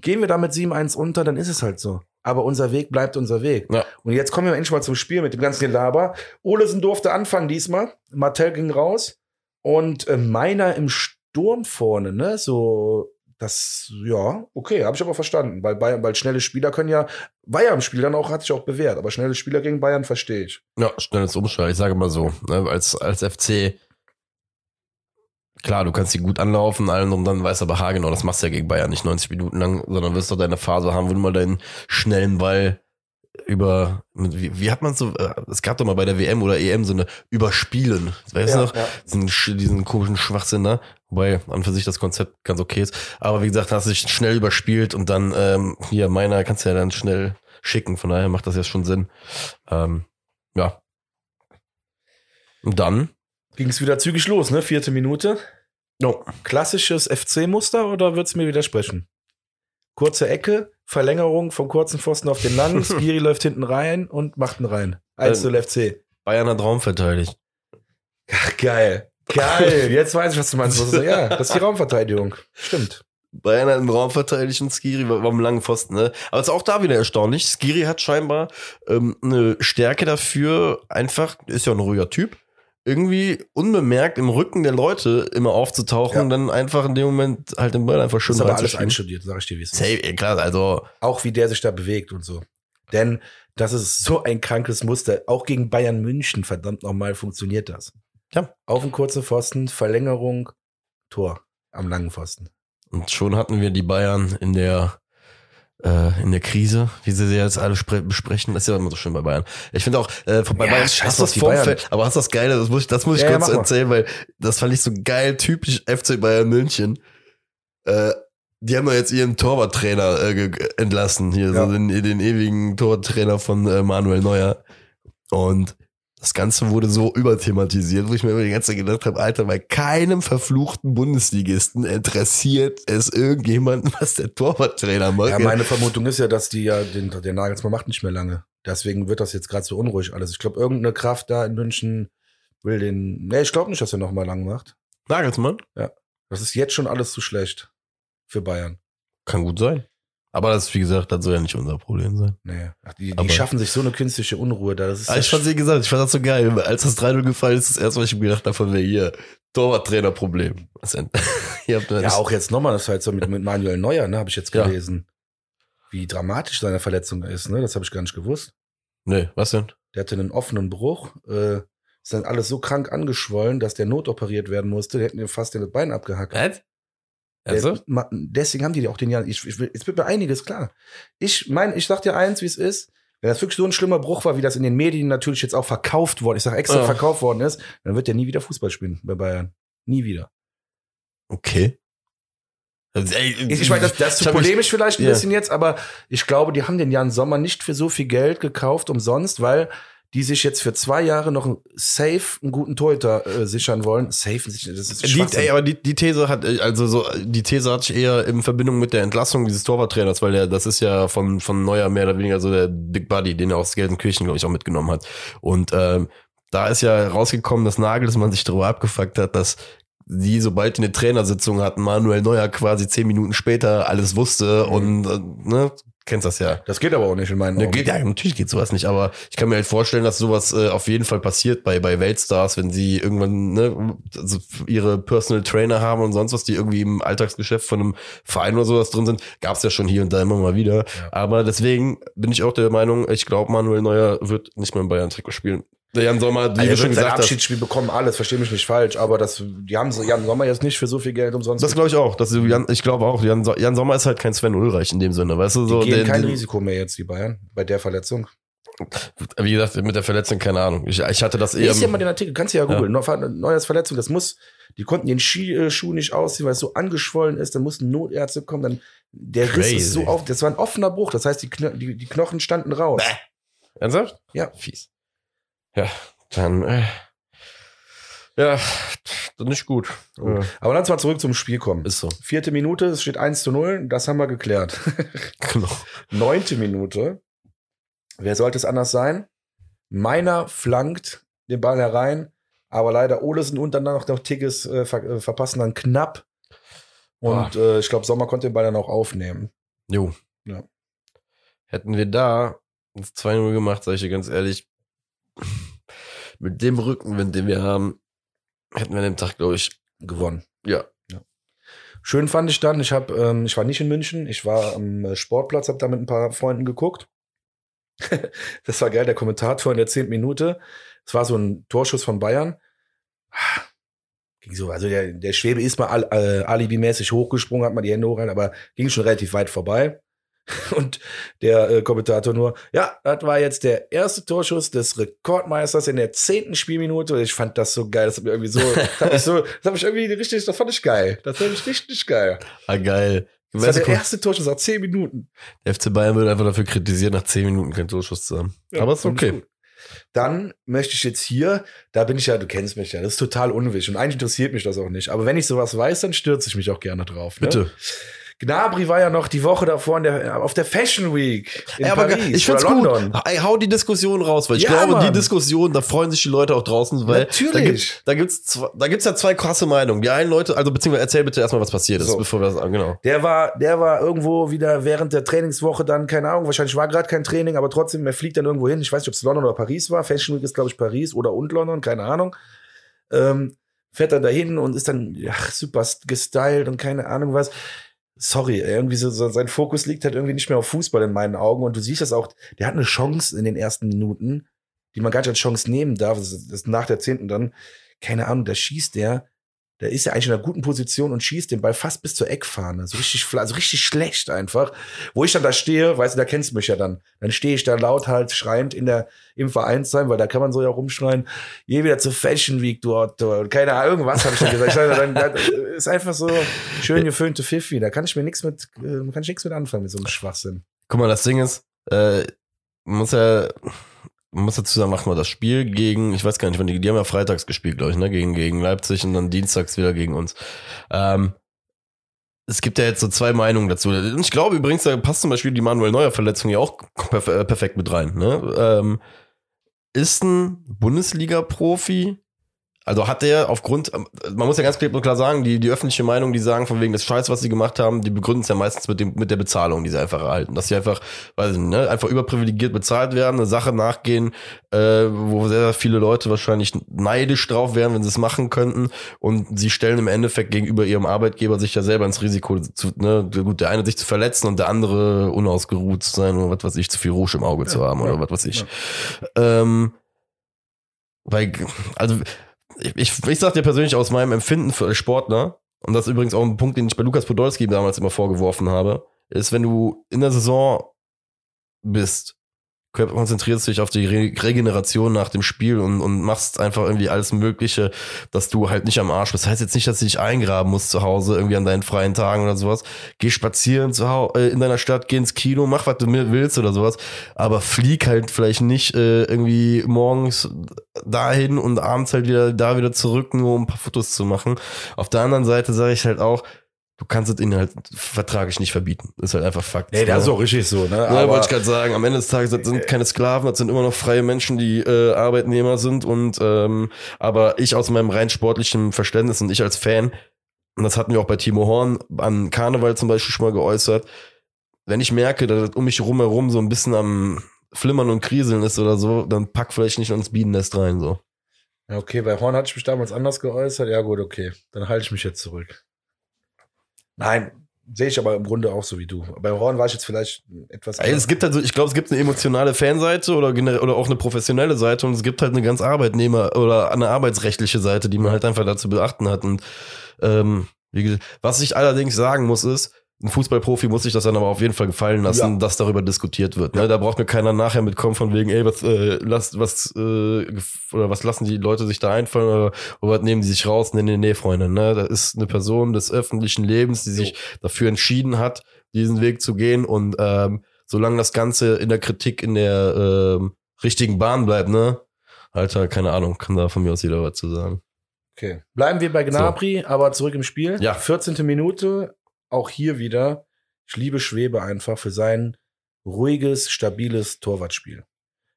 gehen wir damit 7-1 unter, dann ist es halt so. Aber unser Weg bleibt unser Weg. Ja. Und jetzt kommen wir endlich mal zum Spiel mit dem ganzen Gelaber. Olesen durfte anfangen diesmal. Martell ging raus. Und äh, meiner im Sturm vorne, ne? So, das, ja, okay, habe ich aber verstanden. Weil Bayern, weil schnelle Spieler können ja, ja im Spiel dann auch, hat sich auch bewährt. Aber schnelle Spieler gegen Bayern verstehe ich. Ja, schnelles Umschalten. Ich sage mal so, ne, als, als FC, klar, du kannst die gut anlaufen, allen und dann weißt aber haargenau, das machst du ja gegen Bayern nicht 90 Minuten lang, sondern wirst doch deine Phase haben, wo du mal deinen schnellen Ball über, wie, wie hat man so, äh, es gab doch mal bei der WM oder EM so eine Überspielen, weißt du Ja, noch? ja. Diesen, diesen komischen Schwachsinn da, wobei an für sich das Konzept ganz okay ist. Aber wie gesagt, hast du dich schnell überspielt und dann, ähm, hier, meiner kannst du ja dann schnell schicken, von daher macht das ja schon Sinn. Ähm, ja. Und dann, Ging es wieder zügig los, ne? Vierte Minute. no. Klassisches FC-Muster oder wird's mir widersprechen? Kurze Ecke, Verlängerung vom kurzen Pfosten auf den langen, Skiri läuft hinten rein und macht ihn rein. 1 0 FC. Bayern hat Raum verteidigt. Ach, geil. Geil. Jetzt weiß ich, was du meinst. Ja, das ist die Raumverteidigung. Stimmt. Bayern hat einen Raum verteidigt und Skiri war, war am langen Pfosten. Ne? Aber es ist auch da wieder erstaunlich. Skiri hat scheinbar ähm, eine Stärke dafür, einfach, ist ja ein ruhiger Typ, irgendwie unbemerkt im Rücken der Leute immer aufzutauchen Ja. und dann einfach in dem Moment halt den Ball einfach schön Das ist aber alles einstudiert, sag ich dir, wie es ist. Klar, also Auch wie der sich da bewegt und so. Denn das ist so ein krankes Muster. Auch gegen Bayern München, verdammt nochmal, funktioniert das. Ja. Auf den kurzen Pfosten, Verlängerung, Tor am langen Pfosten. Und schon hatten wir die Bayern in der in der Krise, wie sie sie jetzt alle spre- besprechen. Das ist ja immer so schön bei Bayern. Ich finde auch, äh, von- bei Ja, Bayern, scheiß auf das die Vorfeld, Bayern. aber hast du das Geile, das muss ich, das muss ich Ja, ja, kurz mal. erzählen, weil das fand ich so geil, typisch FC Bayern München. Äh, die haben ja jetzt ihren Torwarttrainer äh, entlassen, hier, Ja. so den, den ewigen Torwarttrainer von äh, Manuel Neuer. Und das Ganze wurde so überthematisiert, wo ich mir immer die ganze Zeit gedacht habe, Alter, bei keinem verfluchten Bundesligisten interessiert es irgendjemanden, was der Torwarttrainer macht. Ja, meine Vermutung ist ja, dass die ja den, den Nagelsmann macht nicht mehr lange. Deswegen wird das jetzt gerade so unruhig alles. Ich glaube, irgendeine Kraft da in München will den. Nee, ich glaube nicht, dass er noch mal lang macht. Nagelsmann? Das ist jetzt schon alles zu schlecht für Bayern. Kann gut sein. Aber das, wie gesagt, das soll ja nicht unser Problem sein. Nee. Ach, die, die schaffen sich so eine künstliche Unruhe da. Das ist Aber ich ja fand, wie gesagt, ich fand das so geil. Als das 3-0 gefallen ist, das erste, was ich mir gedacht habe, von mir hier, Torwarttrainer-Problem. Ja, auch jetzt nochmal, das ist halt so mit, mit Manuel Neuer, ne, habe ich jetzt Ja. gelesen. Wie dramatisch seine Verletzung ist, ne? Das habe ich gar nicht gewusst. Nee, was denn? Der hatte einen offenen Bruch, äh, ist dann alles so krank angeschwollen, dass der notoperiert werden musste. Der hätten ihm fast den Bein abgehackt. Was? Also? deswegen haben die auch den Jahr. Ich, ich, jetzt wird mir einiges klar. Ich meine, ich sag dir eins, wie es ist. Wenn das wirklich so ein schlimmer Bruch war, wie das in den Medien natürlich jetzt auch verkauft worden, ich sage extra Ja. verkauft worden ist, dann wird der nie wieder Fußball spielen bei Bayern. Nie wieder. Okay. Also, Ich, meine, das, das ist zu polemisch vielleicht ein Ja. bisschen jetzt, aber ich glaube, die haben den Jan Sommer nicht für so viel Geld gekauft umsonst, weil die sich jetzt für zwei Jahre noch einen safe einen guten Torhüter äh, sichern wollen. Safe, das ist Die, ey, aber die, die These hat, äh, also so, die These hatte ich eher in Verbindung mit der Entlassung dieses Torwarttrainers, weil der, das ist ja von, von Neuer mehr oder weniger so der Dick Buddy, den er aus Gelsenkirchen, glaube ich, auch mitgenommen hat. Und ähm, da ist ja rausgekommen, dass Nagelsmann sich darüber abgefuckt hat, dass die, sobald die eine Trainersitzung hatten, Manuel Neuer quasi zehn Minuten später alles wusste Mhm. und, äh, ne, kennst das ja. das geht aber auch nicht in meinen Ja, Augen. geht, ja, natürlich geht sowas nicht, aber ich kann mir halt vorstellen, dass sowas äh, auf jeden Fall passiert bei, bei Weltstars, wenn sie irgendwann ne, also ihre Personal Trainer haben und sonst was, die irgendwie im Alltagsgeschäft von einem Verein oder sowas drin sind. Gab es ja schon hier und da immer mal wieder. Ja. Aber deswegen bin ich auch der Meinung, ich glaube, Manuel Neuer wird nicht mehr im Bayern-Trikot spielen. Der Jan Sommer, wie Also du schon gesagt hast, Abschiedsspiel bekommen, alles, verstehe mich nicht falsch, aber das, die haben so Jan Sommer jetzt nicht für so viel Geld umsonst. das glaube ich auch. Dass du Jan, ich glaube auch, Jan, So- Jan Sommer ist halt kein Sven Ulreich in dem Sinne, weißt du? So, die gehen den- kein den- Risiko mehr jetzt, die Bayern, bei der Verletzung. Wie gesagt, mit der Verletzung, keine Ahnung. Ich, ich hatte das eher. Lies ja mal den Artikel, kannst du ja googeln. Ja. Neues Verletzung, das muss, die konnten den Ski, äh, Schuh nicht ausziehen, weil es so angeschwollen ist, dann mussten Notärzte kommen, dann der Riss Crazy. ist so auf, das war ein offener Bruch, das heißt, die, Kno die, die Knochen standen raus. Bäh. Ernsthaft? Ja. Fies. Ja, dann, äh, ja, dann nicht gut. Äh, Aber lass mal zurück zum Spiel kommen. ist so. Vierte Minute, es steht 1 zu 0, das haben wir geklärt. Genau. Neunte Minute, wer sollte es anders sein? Meiner flankt den Ball herein, aber leider Olesen und dann noch, noch Tigges äh, ver äh, verpassen dann knapp. Und äh, ich glaube, Sommer konnte den Ball dann auch aufnehmen. Jo. Ja. Hätten wir da das 2-0 gemacht, sag ich dir ganz ehrlich, mit dem Rückenwind, den wir haben, hätten wir den Tag, glaube ich, Gewonnen. ja. Schön fand ich dann, ich hab, ähm, ich war nicht in München, ich war am äh, Sportplatz, hab da mit ein paar Freunden geguckt. das war geil, der Kommentator in der zehnten Minute. Es war so ein Torschuss von Bayern. Ging so, also der, der Schwebe ist mal al, äh, alibimäßig hochgesprungen, hat mal die Hände hoch, aber ging schon relativ weit vorbei. Und der äh, Kommentator nur, ja, das war jetzt der erste Torschuss des Rekordmeisters in der zehnten Spielminute. Ich fand das so geil. Das hat mir irgendwie so, das hat mich so, das hat mich irgendwie richtig, das fand ich geil. Das fand ich richtig geil. Ah, geil. Das war der erste Torschuss nach zehn Minuten. der FC Bayern wird einfach dafür kritisiert, nach 10 Minuten keinen Torschuss zu haben. Ja, Aber ist okay. Dann möchte ich jetzt hier, da bin ich ja, du kennst mich ja, das ist total unwichtig und eigentlich interessiert mich das auch nicht. Aber wenn ich sowas weiß, dann stürze ich mich auch gerne drauf. Ne? Bitte. Gnabry war ja noch die Woche davor in der, auf der Fashion Week in Ja, aber Paris ich find's oder gut. London. Ey, hau die Diskussion raus, weil ich Ja, glaube, die Mann. Diskussion, da freuen sich die Leute auch draußen, weil Natürlich. da, gibt, da gibt's zwei, da gibt's ja zwei krasse Meinungen. Die einen Leute, also beziehungsweise erzähl bitte erstmal, was passiert ist, So. bevor wir das sagen, genau. Der war, der war irgendwo wieder während der Trainingswoche dann, keine Ahnung, wahrscheinlich war gerade kein Training, aber trotzdem, er fliegt dann irgendwo hin. Ich weiß nicht, ob es London oder Paris war. Fashion Week ist, glaube ich, Paris oder und London, keine Ahnung. Ähm, fährt dann dahin und ist dann ach, super gestylt und keine Ahnung was. Sorry, irgendwie so, so sein Fokus liegt halt irgendwie nicht mehr auf Fußball in meinen Augen und du siehst das auch, der hat eine Chance in den ersten Minuten, die man gar nicht als Chance nehmen darf. Das ist, nach der zehnten dann, keine Ahnung, da schießt der, da ist er eigentlich in einer guten Position und schießt den Ball fast bis zur Eckfahne. So richtig, fla- also richtig schlecht einfach. Wo ich dann da stehe, weißt du, da kennst du mich ja dann. Dann stehe ich da laut halt schreiend in der, im Vereinsheim, weil da kann man so ja rumschreien, geh wieder zur Fashion Week, du Otto. Keine Ahnung, irgendwas habe ich dann gesagt. Ich sage, dann, dann ist einfach so schön geföhnte Pfiffi. Da kann ich mir nichts mit, äh, kann ich nichts mit anfangen mit so einem Schwachsinn. Guck mal, das Ding ist, äh, man muss ja, man muss dazu sagen, machen wir das Spiel gegen, ich weiß gar nicht, wann die, die haben ja freitags gespielt, glaube ich, ne, gegen, gegen Leipzig und dann dienstags wieder gegen uns. Ähm, es gibt ja jetzt so zwei Meinungen dazu. Und ich glaube übrigens, da passt zum Beispiel die Manuel Neuer Verletzung ja auch perf äh, perfekt mit rein. Ne? Ähm, ist ein Bundesliga-Profi, also hat der aufgrund, man muss ja ganz klipp und klar sagen, die, die öffentliche Meinung, die sagen von wegen des Scheiß, was sie gemacht haben, die begründen es ja meistens mit dem, mit der Bezahlung, die sie einfach erhalten. Dass sie einfach, weiß ich nicht, ne, einfach überprivilegiert bezahlt werden, eine Sache nachgehen, äh, wo sehr, sehr viele Leute wahrscheinlich neidisch drauf wären, wenn sie es machen könnten. Und sie stellen im Endeffekt gegenüber ihrem Arbeitgeber sich ja selber ins Risiko, zu, ne, gut, der eine sich zu verletzen und der andere unausgeruht zu sein oder was weiß ich, zu viel Rouge im Auge zu haben oder was weiß ich. Ähm, weil, also, ich, ich, ich sag dir persönlich aus meinem Empfinden für Sportler, und das ist übrigens auch ein Punkt, den ich bei Lukas Podolski damals immer vorgeworfen habe, ist, wenn du in der Saison bist, konzentrierst dich auf die Re Regeneration nach dem Spiel und, und machst einfach irgendwie alles Mögliche, dass du halt nicht am Arsch bist. Das heißt jetzt nicht, dass du dich eingraben musst zu Hause, irgendwie an deinen freien Tagen oder sowas. Geh spazieren zu Hause, äh, in deiner Stadt, geh ins Kino, mach, was du willst oder sowas. Aber flieg halt vielleicht nicht äh, irgendwie morgens dahin und abends halt wieder da wieder zurück, nur um ein paar Fotos zu machen. Auf der anderen Seite sage ich halt auch, du kannst es ihnen halt vertraglich nicht verbieten. Ist halt einfach Fakt. Nee, das ist Ne? auch richtig so, ne? Ja, Aber- wollte ich gerade sagen, am Ende des Tages das sind keine Sklaven, das sind immer noch freie Menschen, die äh, Arbeitnehmer sind und ähm, aber ich aus meinem rein sportlichen Verständnis und ich als Fan, und das hatten wir auch bei Timo Horn an Karneval zum Beispiel schon mal geäußert, wenn ich merke, dass das um mich rumherum so ein bisschen am Flimmern und Kriseln ist oder so, dann pack vielleicht nicht ins Bienennest rein, so. Ja, okay, bei Horn hatte ich mich damals anders geäußert. Ja, gut, okay. Dann halte ich mich jetzt zurück. Nein, sehe ich aber im Grunde auch so wie du. Bei Horn war ich jetzt vielleicht etwas. Ey, es gibt halt so, ich glaube, es gibt eine emotionale Fanseite oder, oder auch eine professionelle Seite und es gibt halt eine ganz Arbeitnehmer- oder eine arbeitsrechtliche Seite, die man halt einfach dazu beachten hat. Und ähm, wie gesagt, was ich allerdings sagen muss, ist, ein Fußballprofi muss sich das dann aber auf jeden Fall gefallen lassen, Ja. dass darüber diskutiert wird. Ne? Da braucht mir keiner nachher mitkommen von wegen, ey, was, äh, lass, was, äh, oder was lassen die Leute sich da einfallen oder, oder was nehmen die sich raus? Nee, nee, nee, Freunde. Ne? Da ist eine Person des öffentlichen Lebens, die sich dafür entschieden hat, diesen Weg zu gehen und ähm, solange das Ganze in der Kritik in der ähm, richtigen Bahn bleibt, ne? Alter, keine Ahnung, kann da von mir aus jeder was zu sagen. Okay. Bleiben wir bei Gnabry, aber zurück im Spiel. Ja. 14. Minute, auch hier wieder. Ich liebe Schwebe einfach für sein ruhiges, stabiles Torwartspiel.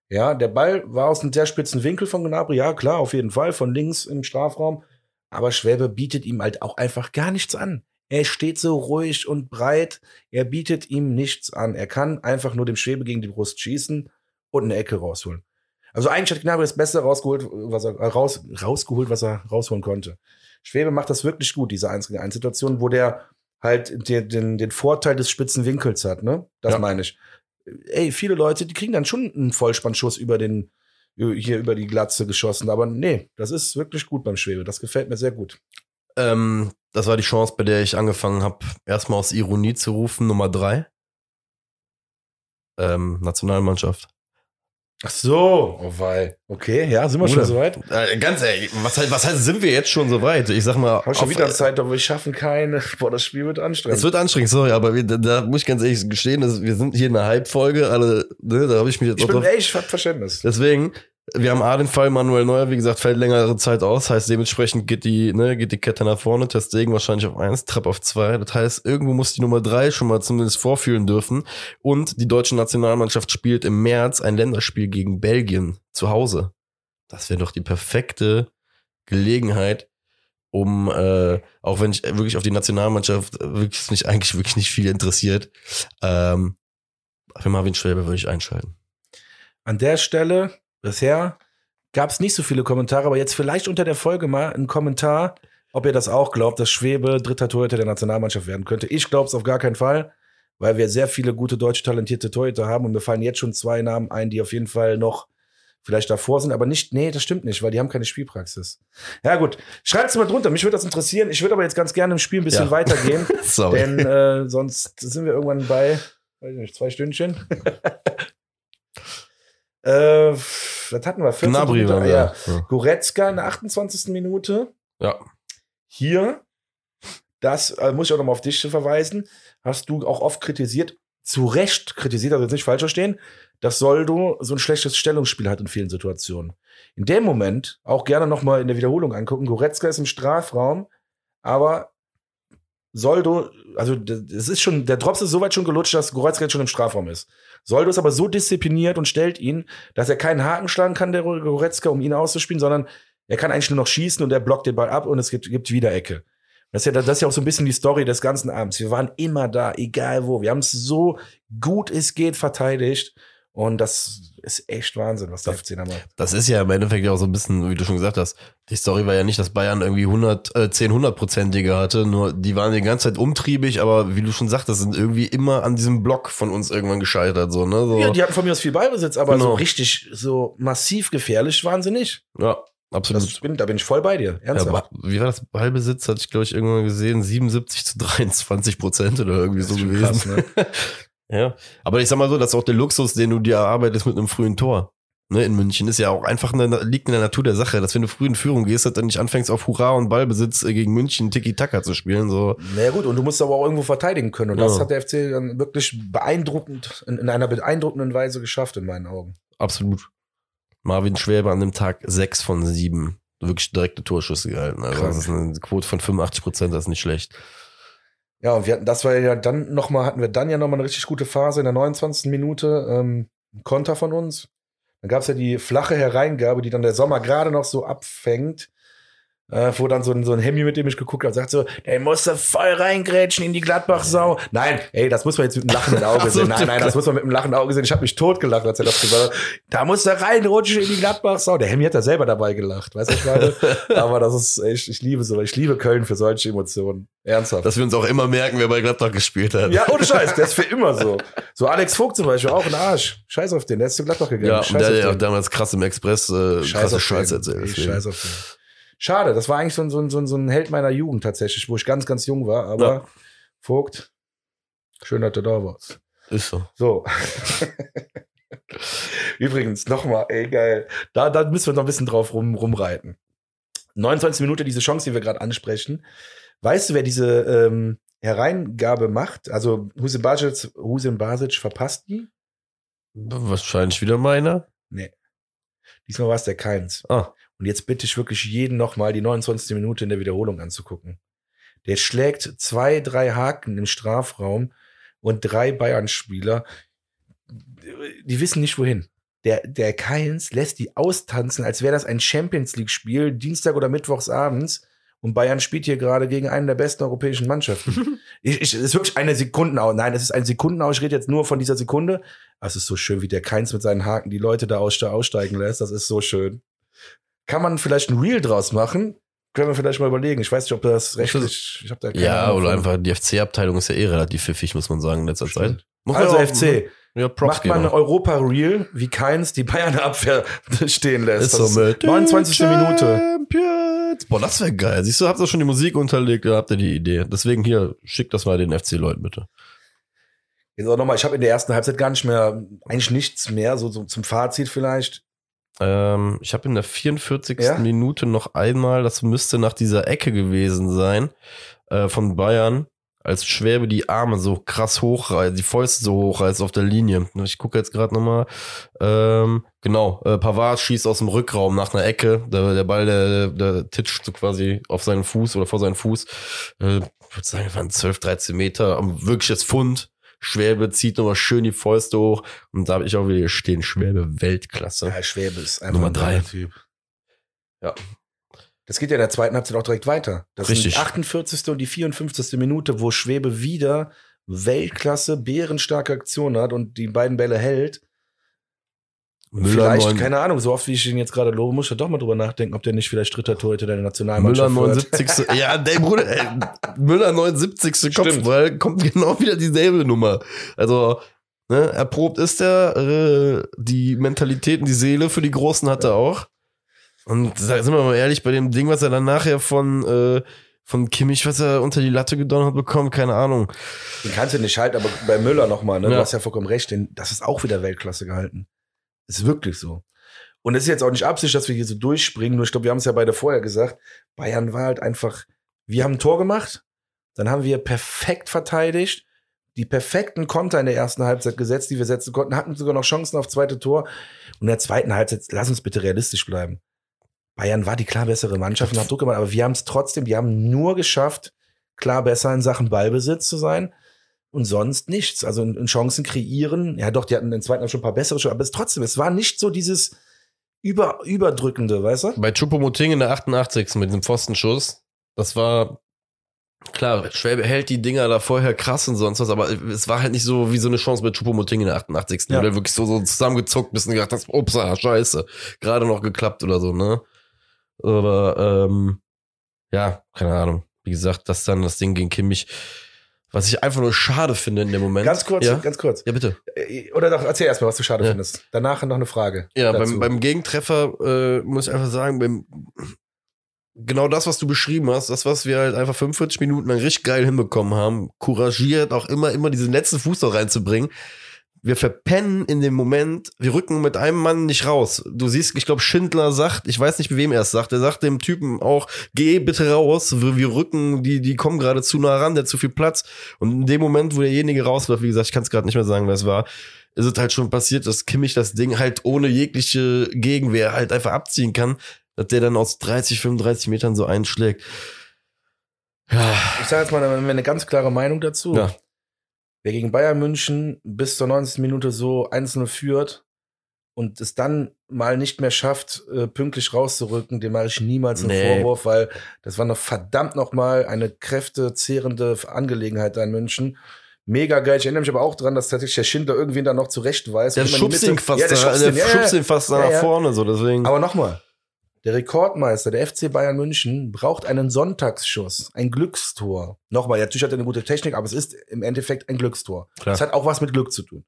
Ja, der Ball war aus einem sehr spitzen Winkel von Gnabry. Ja, klar, auf jeden Fall, von links im Strafraum. Aber Schwäbe bietet ihm halt auch einfach gar nichts an. Er steht so ruhig und breit. Er bietet ihm nichts an. Er kann einfach nur dem Schwebe gegen die Brust schießen und eine Ecke rausholen. Also eigentlich hat Gnabry das Beste rausgeholt, was er äh, raus, rausgeholt, was er rausholen konnte. Schwebe macht das wirklich gut, diese 1 gegen 1 Situation, wo der halt den, den, den Vorteil des spitzen Winkels hat, ne? Das ja. meine ich. Ey, viele Leute, die kriegen dann schon einen Vollspannschuss über den, hier über die Glatze geschossen. Aber nee, das ist wirklich gut beim Schwebe. Das gefällt mir sehr gut. Ähm, das war die Chance, bei der ich angefangen habe, erstmal aus Ironie zu rufen, Nummer drei. Ähm, Nationalmannschaft. Ach so, oh weil. Okay, ja, sind wir Oder, schon soweit? Äh, ganz ehrlich, was, heißt, was heißt, sind wir jetzt schon soweit? Ich sag mal. Hab schon wieder Zeit, aber wir schaffen keine. Boah, das Spiel wird anstrengend. Es wird anstrengend, sorry, aber wir, da, da, muss ich ganz ehrlich gestehen, dass wir sind hier in einer Halbfolge, alle, ne, da habe ich mich jetzt ich auch bin, drauf, ey, ich hab Verständnis. Deswegen, wir haben A den Fall Manuel Neuer, wie gesagt, fällt längere Zeit aus, heißt dementsprechend geht die, ne, geht die Kette nach vorne, Testegen wahrscheinlich auf eins, Trepp auf zwei. Das heißt, irgendwo muss die Nummer drei schon mal zumindest vorfühlen dürfen. Und die deutsche Nationalmannschaft spielt im März ein Länderspiel gegen Belgien zu Hause. Das wäre doch die perfekte Gelegenheit, um, äh, auch wenn ich wirklich auf die Nationalmannschaft wirklich nicht, eigentlich wirklich nicht viel interessiert, ähm, für Marvin Schwäbe würde ich einschalten. An der Stelle Bisher gab es nicht so viele Kommentare, aber jetzt vielleicht unter der Folge mal ein Kommentar, ob ihr das auch glaubt, dass Schwebe dritter Torhüter der Nationalmannschaft werden könnte. Ich glaube es auf gar keinen Fall, weil wir sehr viele gute deutsche talentierte Torhüter haben und mir fallen jetzt schon zwei Namen ein, die auf jeden Fall noch vielleicht davor sind, aber nicht, nee, das stimmt nicht, weil die haben keine Spielpraxis. Ja gut, schreibt es mal drunter, mich würde das interessieren. Ich würde aber jetzt ganz gerne im Spiel ein bisschen ja. weitergehen, denn äh, sonst sind wir irgendwann bei, weiß ich nicht, zwei Stündchen. Äh, was hatten wir? 14 Gnabry Minuten, ja. ja. Goretzka in der 28. Minute. Ja. Hier, das äh, muss ich auch nochmal auf dich verweisen, hast du auch oft kritisiert, zu Recht kritisiert, also jetzt nicht falsch verstehen, dass Soldo so ein schlechtes Stellungsspiel hat in vielen Situationen. In dem Moment auch gerne nochmal in der Wiederholung angucken. Goretzka ist im Strafraum, aber Soldo, also es ist schon, der Drops ist soweit schon gelutscht, dass Goretzka jetzt schon im Strafraum ist. Soldo ist aber so diszipliniert und stellt ihn, dass er keinen Haken schlagen kann, der Goretzka, um ihn auszuspielen, sondern er kann eigentlich nur noch schießen und er blockt den Ball ab und es gibt, gibt wieder Ecke. Das ist, ja, das ist ja auch so ein bisschen die Story des ganzen Abends. Wir waren immer da, egal wo. Wir haben es so gut es geht verteidigt. Und das ist echt Wahnsinn, was der FC da macht. Das ist ja im Endeffekt auch so ein bisschen, wie du schon gesagt hast. Die Story war ja nicht, dass Bayern irgendwie 100, äh, 10 hundertprozentige hatte, nur die waren die ganze Zeit umtriebig, aber wie du schon sagtest, sind irgendwie immer an diesem Block von uns irgendwann gescheitert, so, ne? So. Ja, die hatten von mir aus viel Ballbesitz, aber genau. so richtig, so massiv gefährlich waren sie nicht. Ja. Absolut. Bin, da bin ich voll bei dir. Ernsthaft. Ja, wie war das Ballbesitz? Hatte ich, glaube ich, irgendwann gesehen. 77 zu 23 Prozent oder irgendwie so gewesen. Krass, ne? Ja. Aber ich sag mal so, das ist auch der Luxus, den du dir erarbeitest mit einem frühen Tor. Ne, in München ist ja auch einfach eine, liegt in der Natur der Sache, dass wenn du früh in Führung gehst, dass du nicht anfängst auf Hurra und Ballbesitz äh, gegen München Tiki-Taka zu spielen, so. Naja gut, und du musst aber auch irgendwo verteidigen können. Und ja. das hat der FC dann wirklich beeindruckend, in, in, einer beeindruckenden Weise geschafft, in meinen Augen. Absolut. Marvin Schwäber an dem Tag sechs von sieben wirklich direkte Torschüsse gehalten. Also Krank. das ist eine Quote von 85 Prozent, das ist nicht schlecht. Ja, und wir hatten, das war ja dann nochmal, hatten wir dann ja nochmal eine richtig gute Phase in der 29. Minute, ähm, Konter von uns. Dann gab es ja die flache Hereingabe, die dann der Sommer gerade noch so abfängt. Äh, wo dann so ein, so ein Hemmi, mit dem ich geguckt habe, sagt so, der musste voll reingrätschen in die Gladbach-Sau. Nein, ey, das muss man jetzt mit einem lachenden Auge sehen. Nein, nein, das muss man mit einem lachenden Auge sehen. Ich habe mich totgelacht, als er das gesagt hat. Da muss er reinrutschen in die Gladbach-Sau. Der Hemmi hat da selber dabei gelacht, weißt du, ich meine? Aber das ist echt, ich liebe so, ich liebe Köln für solche Emotionen. Ernsthaft. Dass wir uns auch immer merken, wer bei Gladbach gespielt hat. Ja, ohne Scheiß, der ist für immer so. So Alex Vogt zum Beispiel, auch ein Arsch. Scheiß auf den, der ist zu Gladbach gegangen. Ja, Scheiß und der hat ja damals krass im Express äh, Scheiß krasse Scheiße erzählt. Scheiß auf den. Schade, das war eigentlich so ein, so, ein, so ein Held meiner Jugend tatsächlich, wo ich ganz, ganz jung war. Aber ja. Vogt, schön, dass du da warst. Ist so. So. Übrigens, nochmal, ey, geil. Da, da müssen wir noch ein bisschen drauf rum, rumreiten. 29 Minuten, diese Chance, die wir gerade ansprechen. Weißt du, wer diese ähm, Hereingabe macht? Also Husin Basic, Husin Basic verpasst die? Wahrscheinlich wieder meiner. Nee. Diesmal war es der Keins. Ah. Und jetzt bitte ich wirklich jeden nochmal die 29. Minute in der Wiederholung anzugucken. Der schlägt zwei, drei Haken im Strafraum und drei Bayern-Spieler. Die wissen nicht wohin. Der, der Keins lässt die austanzen, als wäre das ein Champions League-Spiel, Dienstag oder Mittwochs abends. Und Bayern spielt hier gerade gegen einen der besten europäischen Mannschaften. ich, ich, es ist wirklich eine Sekundenau. Nein, es ist ein Sekundenau. Ich rede jetzt nur von dieser Sekunde. Es ist so schön, wie der Keins mit seinen Haken die Leute da aussteigen lässt. Das ist so schön. Kann man vielleicht ein Reel draus machen? Können wir vielleicht mal überlegen. Ich weiß nicht, ob das rechtlich. Ich hab da keine Ja, Ahnung oder einfach die FC-Abteilung ist ja eh relativ pfiffig, muss man sagen, in letzter Stimmt. Zeit. Muss Also auch- FC. Ja, Props Macht man eine Europa-Reel, wie Keins die Bayern-Abwehr stehen lässt. Ist Das so mit 29. Minute. Champions. Boah, das wäre geil. Siehst du, habt ihr schon die Musik unterlegt, da habt ihr die Idee. Deswegen hier, schickt das mal den FC-Leuten bitte. Jetzt auch nochmal, ich habe in der ersten Halbzeit gar nicht mehr, eigentlich nichts mehr, so, so zum Fazit vielleicht. Ähm, ich habe in der 44. Ja? Minute noch einmal, das müsste nach dieser Ecke gewesen sein, äh, von Bayern, als Schwäbe die Arme so krass hochreißt, die Fäuste so hochreißt auf der Linie. Ich gucke jetzt gerade nochmal. Ähm, genau, äh, Pavard schießt aus dem Rückraum nach einer Ecke. Der, der Ball, der, der titscht so quasi auf seinen Fuß oder vor seinen Fuß. Äh, ich würde sagen, waren 12, 13 Meter. Wirkliches Fund. Schwäbe zieht nochmal schön die Fäuste hoch. Und da habe ich auch wieder stehen, Schwäbe Weltklasse. Ja, Schwäbe ist einfach Nummer ein drei. Typ. Ja. Das geht ja in der zweiten Halbzeit auch direkt weiter. Das Richtig. sind die 48. und die 54. Minute, wo Schwäbe wieder Weltklasse, bärenstarke Aktion hat und die beiden Bälle hält. Vielleicht, neun- keine Ahnung, so oft wie ich ihn jetzt gerade lobe, muss ich doch mal drüber nachdenken, ob der nicht vielleicht dritter Torhüter der Müller Nationalmannschaft wird. 79. ja, der Bruder, ey, Müller 79. Stimmt. Kopfball kommt genau wieder dieselbe Nummer. Also, ne, erprobt ist er, äh, die Mentalität und die Seele für die Großen hat er auch. Und sind wir mal ehrlich, bei dem Ding, was er dann nachher von, äh, von Kimmich, was er unter die Latte gedonnert hat bekommen, keine Ahnung. Den kannst du nicht halten, aber bei Müller nochmal, ne? Ja. Du hast ja vollkommen recht, den, das ist auch wieder Weltklasse gehalten. Ist wirklich so. Und es ist jetzt auch nicht Absicht, dass wir hier so durchspringen, nur ich glaube, wir haben es ja beide vorher gesagt. Bayern war halt einfach, wir haben ein Tor gemacht, dann haben wir perfekt verteidigt, die perfekten Konter in der ersten Halbzeit gesetzt, die wir setzen konnten, hatten sogar noch Chancen auf zweite Tor. Und in der zweiten Halbzeit, lass uns bitte realistisch bleiben. Bayern war die klar bessere Mannschaft und hat Druck gemacht, aber wir haben es trotzdem, wir haben nur geschafft, klar besser in Sachen Ballbesitz zu sein und sonst nichts. Also in, Chancen kreieren, ja doch, die hatten den zweiten Halbzeit schon ein paar bessere Chancen, aber es trotzdem, es war nicht so dieses über, überdrückende, weißt du? Bei Chupomoting in der 88. mit diesem Pfostenschuss, das war klar, Schwäbe hält die Dinger da vorher krass und sonst was, aber es war halt nicht so wie so eine Chance bei Chupomoting in der 88. Ja. Wo der wirklich so, so zusammengezuckt bist und gedacht hast, ups, ah, scheiße, gerade noch geklappt oder so, ne? Aber ähm, ja, keine Ahnung. Wie gesagt, das dann das Ding gegen Kimmich, was ich einfach nur schade finde in dem Moment. Ganz kurz, Ja, ganz kurz. ja bitte. Äh, Oder doch, erzähl erstmal, was du schade Ja. findest. Danach noch eine Frage. Ja, dazu. beim, beim Gegentreffer äh, muss ich einfach sagen, beim, genau das, was du beschrieben hast, das, was wir halt einfach 45 Minuten lang richtig geil hinbekommen haben, couragiert auch immer, immer diesen letzten Fuß da reinzubringen. Wir verpennen in dem Moment, wir rücken mit einem Mann nicht raus. Du siehst, ich glaube, Schindler sagt, ich weiß nicht, wem er es sagt, er sagt dem Typen auch, geh bitte raus, wir, wir rücken, die, die kommen gerade zu nah ran, der hat zu viel Platz. Und in dem Moment, wo derjenige rausläuft, wie gesagt, ich kann es gerade nicht mehr sagen, wer es war, ist es halt schon passiert, dass Kimmich das Ding halt ohne jegliche Gegenwehr halt einfach abziehen kann, dass der dann aus 30, 35 Metern so einschlägt. Ja, Ich sage jetzt mal eine, eine ganz klare Meinung dazu. ja. Wer gegen Bayern München bis zur 90. Minute so einzelne führt und es dann mal nicht mehr schafft, äh, pünktlich rauszurücken, dem mache ich niemals einen Nee. Vorwurf, weil das war noch verdammt noch mal eine kräftezehrende Angelegenheit da in München. Mega geil. Ich erinnere mich aber auch dran, dass tatsächlich der Schindler irgendwen da noch zurecht weiß. Der schubst ihn fast, Ja, der da, schubst ihn, ja, ja. fast Ja, nach vorne, so deswegen. Aber nochmal, der Rekordmeister, der FC Bayern München, braucht einen Sonntagsschuss, ein Glückstor. Nochmal, ja, natürlich hat er eine gute Technik, aber es ist im Endeffekt ein Glückstor. Klar. Das hat auch was mit Glück zu tun.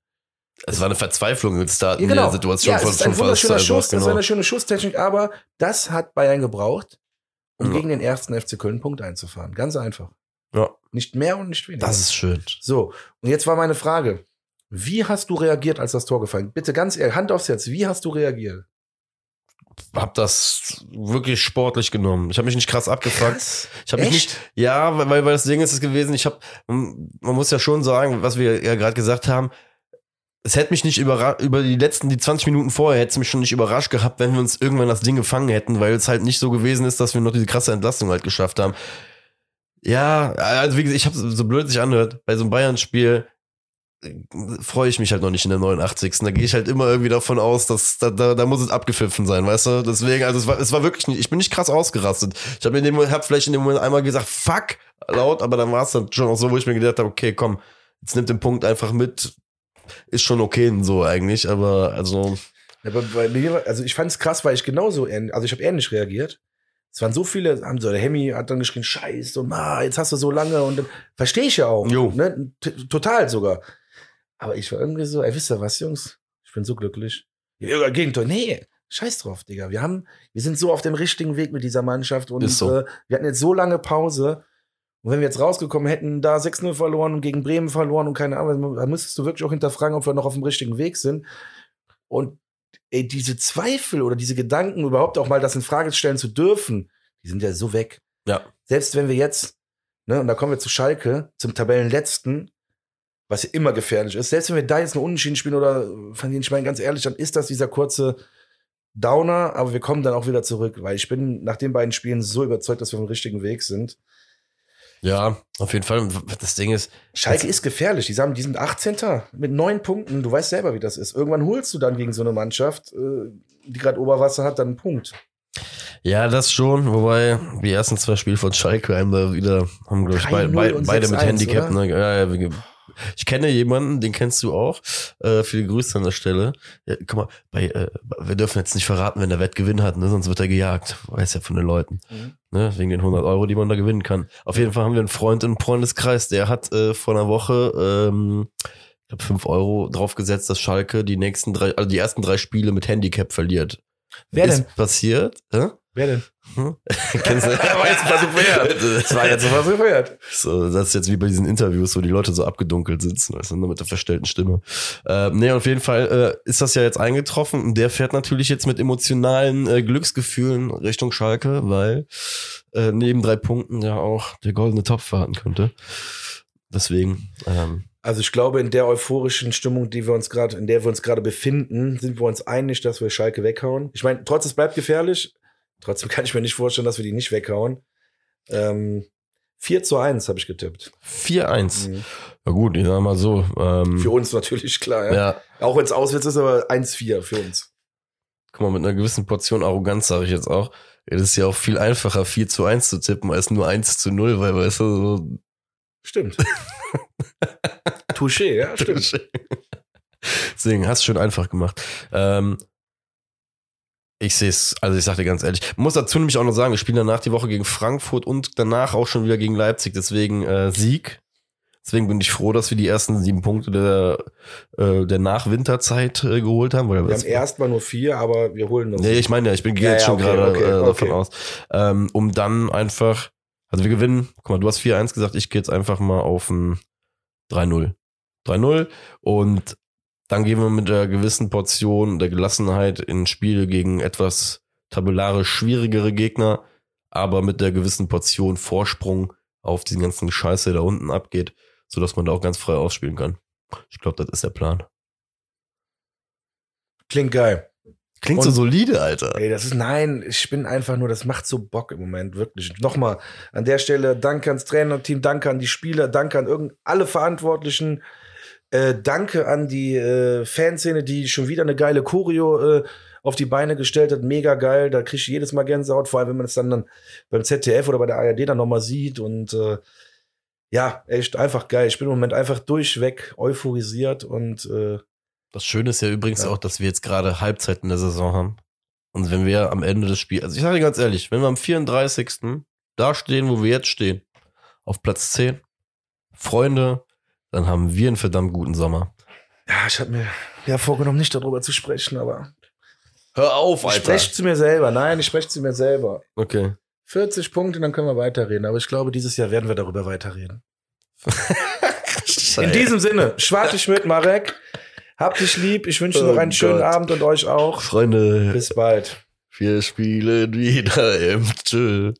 es war eine Verzweiflung jetzt da in Ja, genau. der Situation ja, von es ist ein schon wunderschöner fast, Schuss, das genau. war eine schöne Schusstechnik, aber das hat Bayern gebraucht, um Ja. gegen den ersten FC Köln Punkt einzufahren. Ganz einfach. Ja. Nicht mehr und nicht weniger. Das ist schön. so, und jetzt war meine Frage. Wie hast du reagiert, als das Tor gefallen? Bitte ganz ehrlich, Hand aufs Herz, wie hast du reagiert? Hab das wirklich sportlich genommen. Ich habe mich nicht krass abgefuckt. Krass. Ich habe mich nicht, ja, weil, weil das Ding ist es gewesen, ich habe, man muss ja schon sagen, was wir ja gerade gesagt haben, es hätte mich nicht überrascht, über die letzten, die 20 Minuten vorher hätte es mich schon nicht überrascht gehabt, wenn wir uns irgendwann das Ding gefangen hätten, weil es halt nicht so gewesen ist, dass wir noch diese krasse Entlastung halt geschafft haben. Ja, also wie gesagt, ich habe so blöd sich anhört, bei so einem Bayern-Spiel, freue ich mich halt noch nicht in der 89. Da gehe ich halt immer irgendwie davon aus, dass da, da, da muss es abgepfiffen sein, weißt du? Deswegen, also es war, es war wirklich nicht, ich bin nicht krass ausgerastet. Ich habe in dem Moment, hab vielleicht in dem Moment einmal gesagt, fuck, laut, aber dann war es dann schon auch so, wo ich mir gedacht habe, okay, komm, jetzt nimmt den Punkt einfach mit. Ist schon okay so eigentlich, aber also. Aber bei mir, also ich fand es krass, weil ich genauso, also ich habe ähnlich reagiert. Es waren so viele, haben so, der Hemi hat dann geschrien, scheiße, und ah, jetzt hast du so lange und verstehe ich ja auch. Jo. Ne? Total sogar. Aber ich war irgendwie so, ey, wisst ihr was, Jungs? Ich bin so glücklich. Ja, Gegentor. Nee, scheiß drauf, Digga. Wir haben, wir sind so auf dem richtigen Weg mit dieser Mannschaft und so. äh, wir hatten jetzt so lange Pause. Und wenn wir jetzt rausgekommen hätten, da 6-0 verloren und gegen Bremen verloren und keine Ahnung, da müsstest du wirklich auch hinterfragen, ob wir noch auf dem richtigen Weg sind. Und ey, diese Zweifel oder diese Gedanken, überhaupt auch mal das in Frage stellen zu dürfen, die sind ja so weg. Ja. Selbst wenn wir jetzt, ne, und da kommen wir zu Schalke, zum Tabellenletzten, was ja immer gefährlich ist. Selbst wenn wir da jetzt eine Unentschieden spielen oder verlieren, ich meine ganz ehrlich, dann ist das dieser kurze Downer, aber wir kommen dann auch wieder zurück, weil ich bin nach den beiden Spielen so überzeugt, dass wir auf dem richtigen Weg sind. Ja, auf jeden Fall. Das Ding ist. Schalke ist gefährlich. Die, sagen, die sind 18. mit neun Punkten. Du weißt selber, wie das ist. Irgendwann holst du dann gegen so eine Mannschaft, äh, die gerade Oberwasser hat, dann einen Punkt. Ja, das schon. Wobei die ersten zwei Spiele von Schalke haben da wieder, haben, glaube ich, beide, beide mit Handicap. Ne? Ja, ja, ich kenne jemanden, den kennst du auch. Äh, viele Grüße an der Stelle. Ja, guck mal, bei, äh, wir dürfen jetzt nicht verraten, wenn der Wettgewinn hat, ne? sonst wird er gejagt. Weiß ja von den Leuten. Mhm. Ne? Wegen den 100 Euro, die man da gewinnen kann. Auf jeden Fall haben wir einen Freund im Freundeskreis, der hat äh, vor einer Woche ähm, ich glaube, 5 Euro draufgesetzt, dass Schalke die nächsten drei, also die ersten drei Spiele mit Handicap verliert. Wer ist denn? passiert? Äh? Wer denn? Hm? Kennst du? das war jetzt ein Versuch wert. Das war jetzt ein Versuch wert. So, das ist jetzt wie bei diesen Interviews, wo die Leute so abgedunkelt sitzen, weißt du, mit der verstellten Stimme. Äh, nee, auf jeden Fall äh, ist das ja jetzt eingetroffen und der fährt natürlich jetzt mit emotionalen äh, Glücksgefühlen Richtung Schalke, weil äh, neben drei Punkten ja auch der goldene Topf warten könnte. Deswegen. Ähm, also ich glaube, in der euphorischen Stimmung, die wir uns gerade, in der wir uns gerade befinden, sind wir uns einig, dass wir Schalke weghauen. Ich meine, trotz es bleibt gefährlich, Trotzdem kann ich mir nicht vorstellen, dass wir die nicht weghauen. Ähm, 4 zu 1 habe ich getippt. 4-1. Mhm. Na gut, ich sag mal so. Ähm, für uns natürlich, klar. Ja. ja. Auch wenn es auswärts ist, aber 1-4 für uns. Guck mal, mit einer gewissen Portion Arroganz sage ich jetzt auch. Es ist ja auch viel einfacher, 4 zu 1 zu tippen, als nur 1 zu 0, weil, weißt du, so. Stimmt. Touché, ja, stimmt. Touché. Deswegen hast du schön einfach gemacht. Ähm, ich sehe es, also ich sag dir ganz ehrlich. Muss dazu nämlich auch noch sagen, wir spielen danach die Woche gegen Frankfurt und danach auch schon wieder gegen Leipzig. Deswegen äh, Sieg. Deswegen bin ich froh, dass wir die ersten sieben Punkte der, äh, der Nachwinterzeit äh, geholt haben. Wir haben erstmal nur vier, aber wir holen noch. Nee, ich meine ja, ich bin ja, jetzt ja, schon okay, gerade okay, äh, davon aus. Ähm, um dann einfach, also wir gewinnen, guck mal, du hast 4-1 gesagt, ich gehe jetzt einfach mal auf ein 3-0. 3-0 und dann gehen wir mit einer gewissen Portion der Gelassenheit in Spiele gegen etwas tabellarisch schwierigere Gegner, aber mit der gewissen Portion Vorsprung auf diesen ganzen Scheiße, der da unten abgeht, sodass man da auch ganz frei ausspielen kann. Ich glaube, das ist der Plan. Klingt geil. Klingt Und, so solide, Alter. Ey, das ist, nein, ich bin einfach nur, das macht so Bock im Moment, wirklich. Nochmal, an der Stelle, danke ans Trainerteam, danke an die Spieler, danke an irgend alle Verantwortlichen, äh, danke an die äh, Fanszene, die schon wieder eine geile Choreo äh, auf die Beine gestellt hat. Mega geil. Da krieg ich jedes Mal Gänsehaut, vor allem wenn man es dann, dann beim ZDF oder bei der ARD dann nochmal sieht. Und äh, ja, echt einfach geil. Ich bin im Moment einfach durchweg euphorisiert und äh, das Schöne ist ja übrigens ja. auch, dass wir jetzt gerade Halbzeit in der Saison haben. Und wenn wir am Ende des Spiels, also ich sage dir ganz ehrlich, wenn wir am 34. da stehen, wo wir jetzt stehen, auf Platz 10, Freunde, dann haben wir einen verdammt guten Sommer. Ja, ich habe mir ja vorgenommen, nicht darüber zu sprechen, aber. Hör auf, Alter. Ich spreche zu mir selber. Nein, ich spreche zu mir selber. Okay. 40 Punkte, dann können wir weiterreden. Aber ich glaube, dieses Jahr werden wir darüber weiterreden. In diesem Sinne, Schwarte Schmidt, Marek. Hab dich lieb. Ich wünsche oh noch einen Gott. schönen Abend und euch auch. Freunde. Bis bald. Wir spielen wieder im Tschö.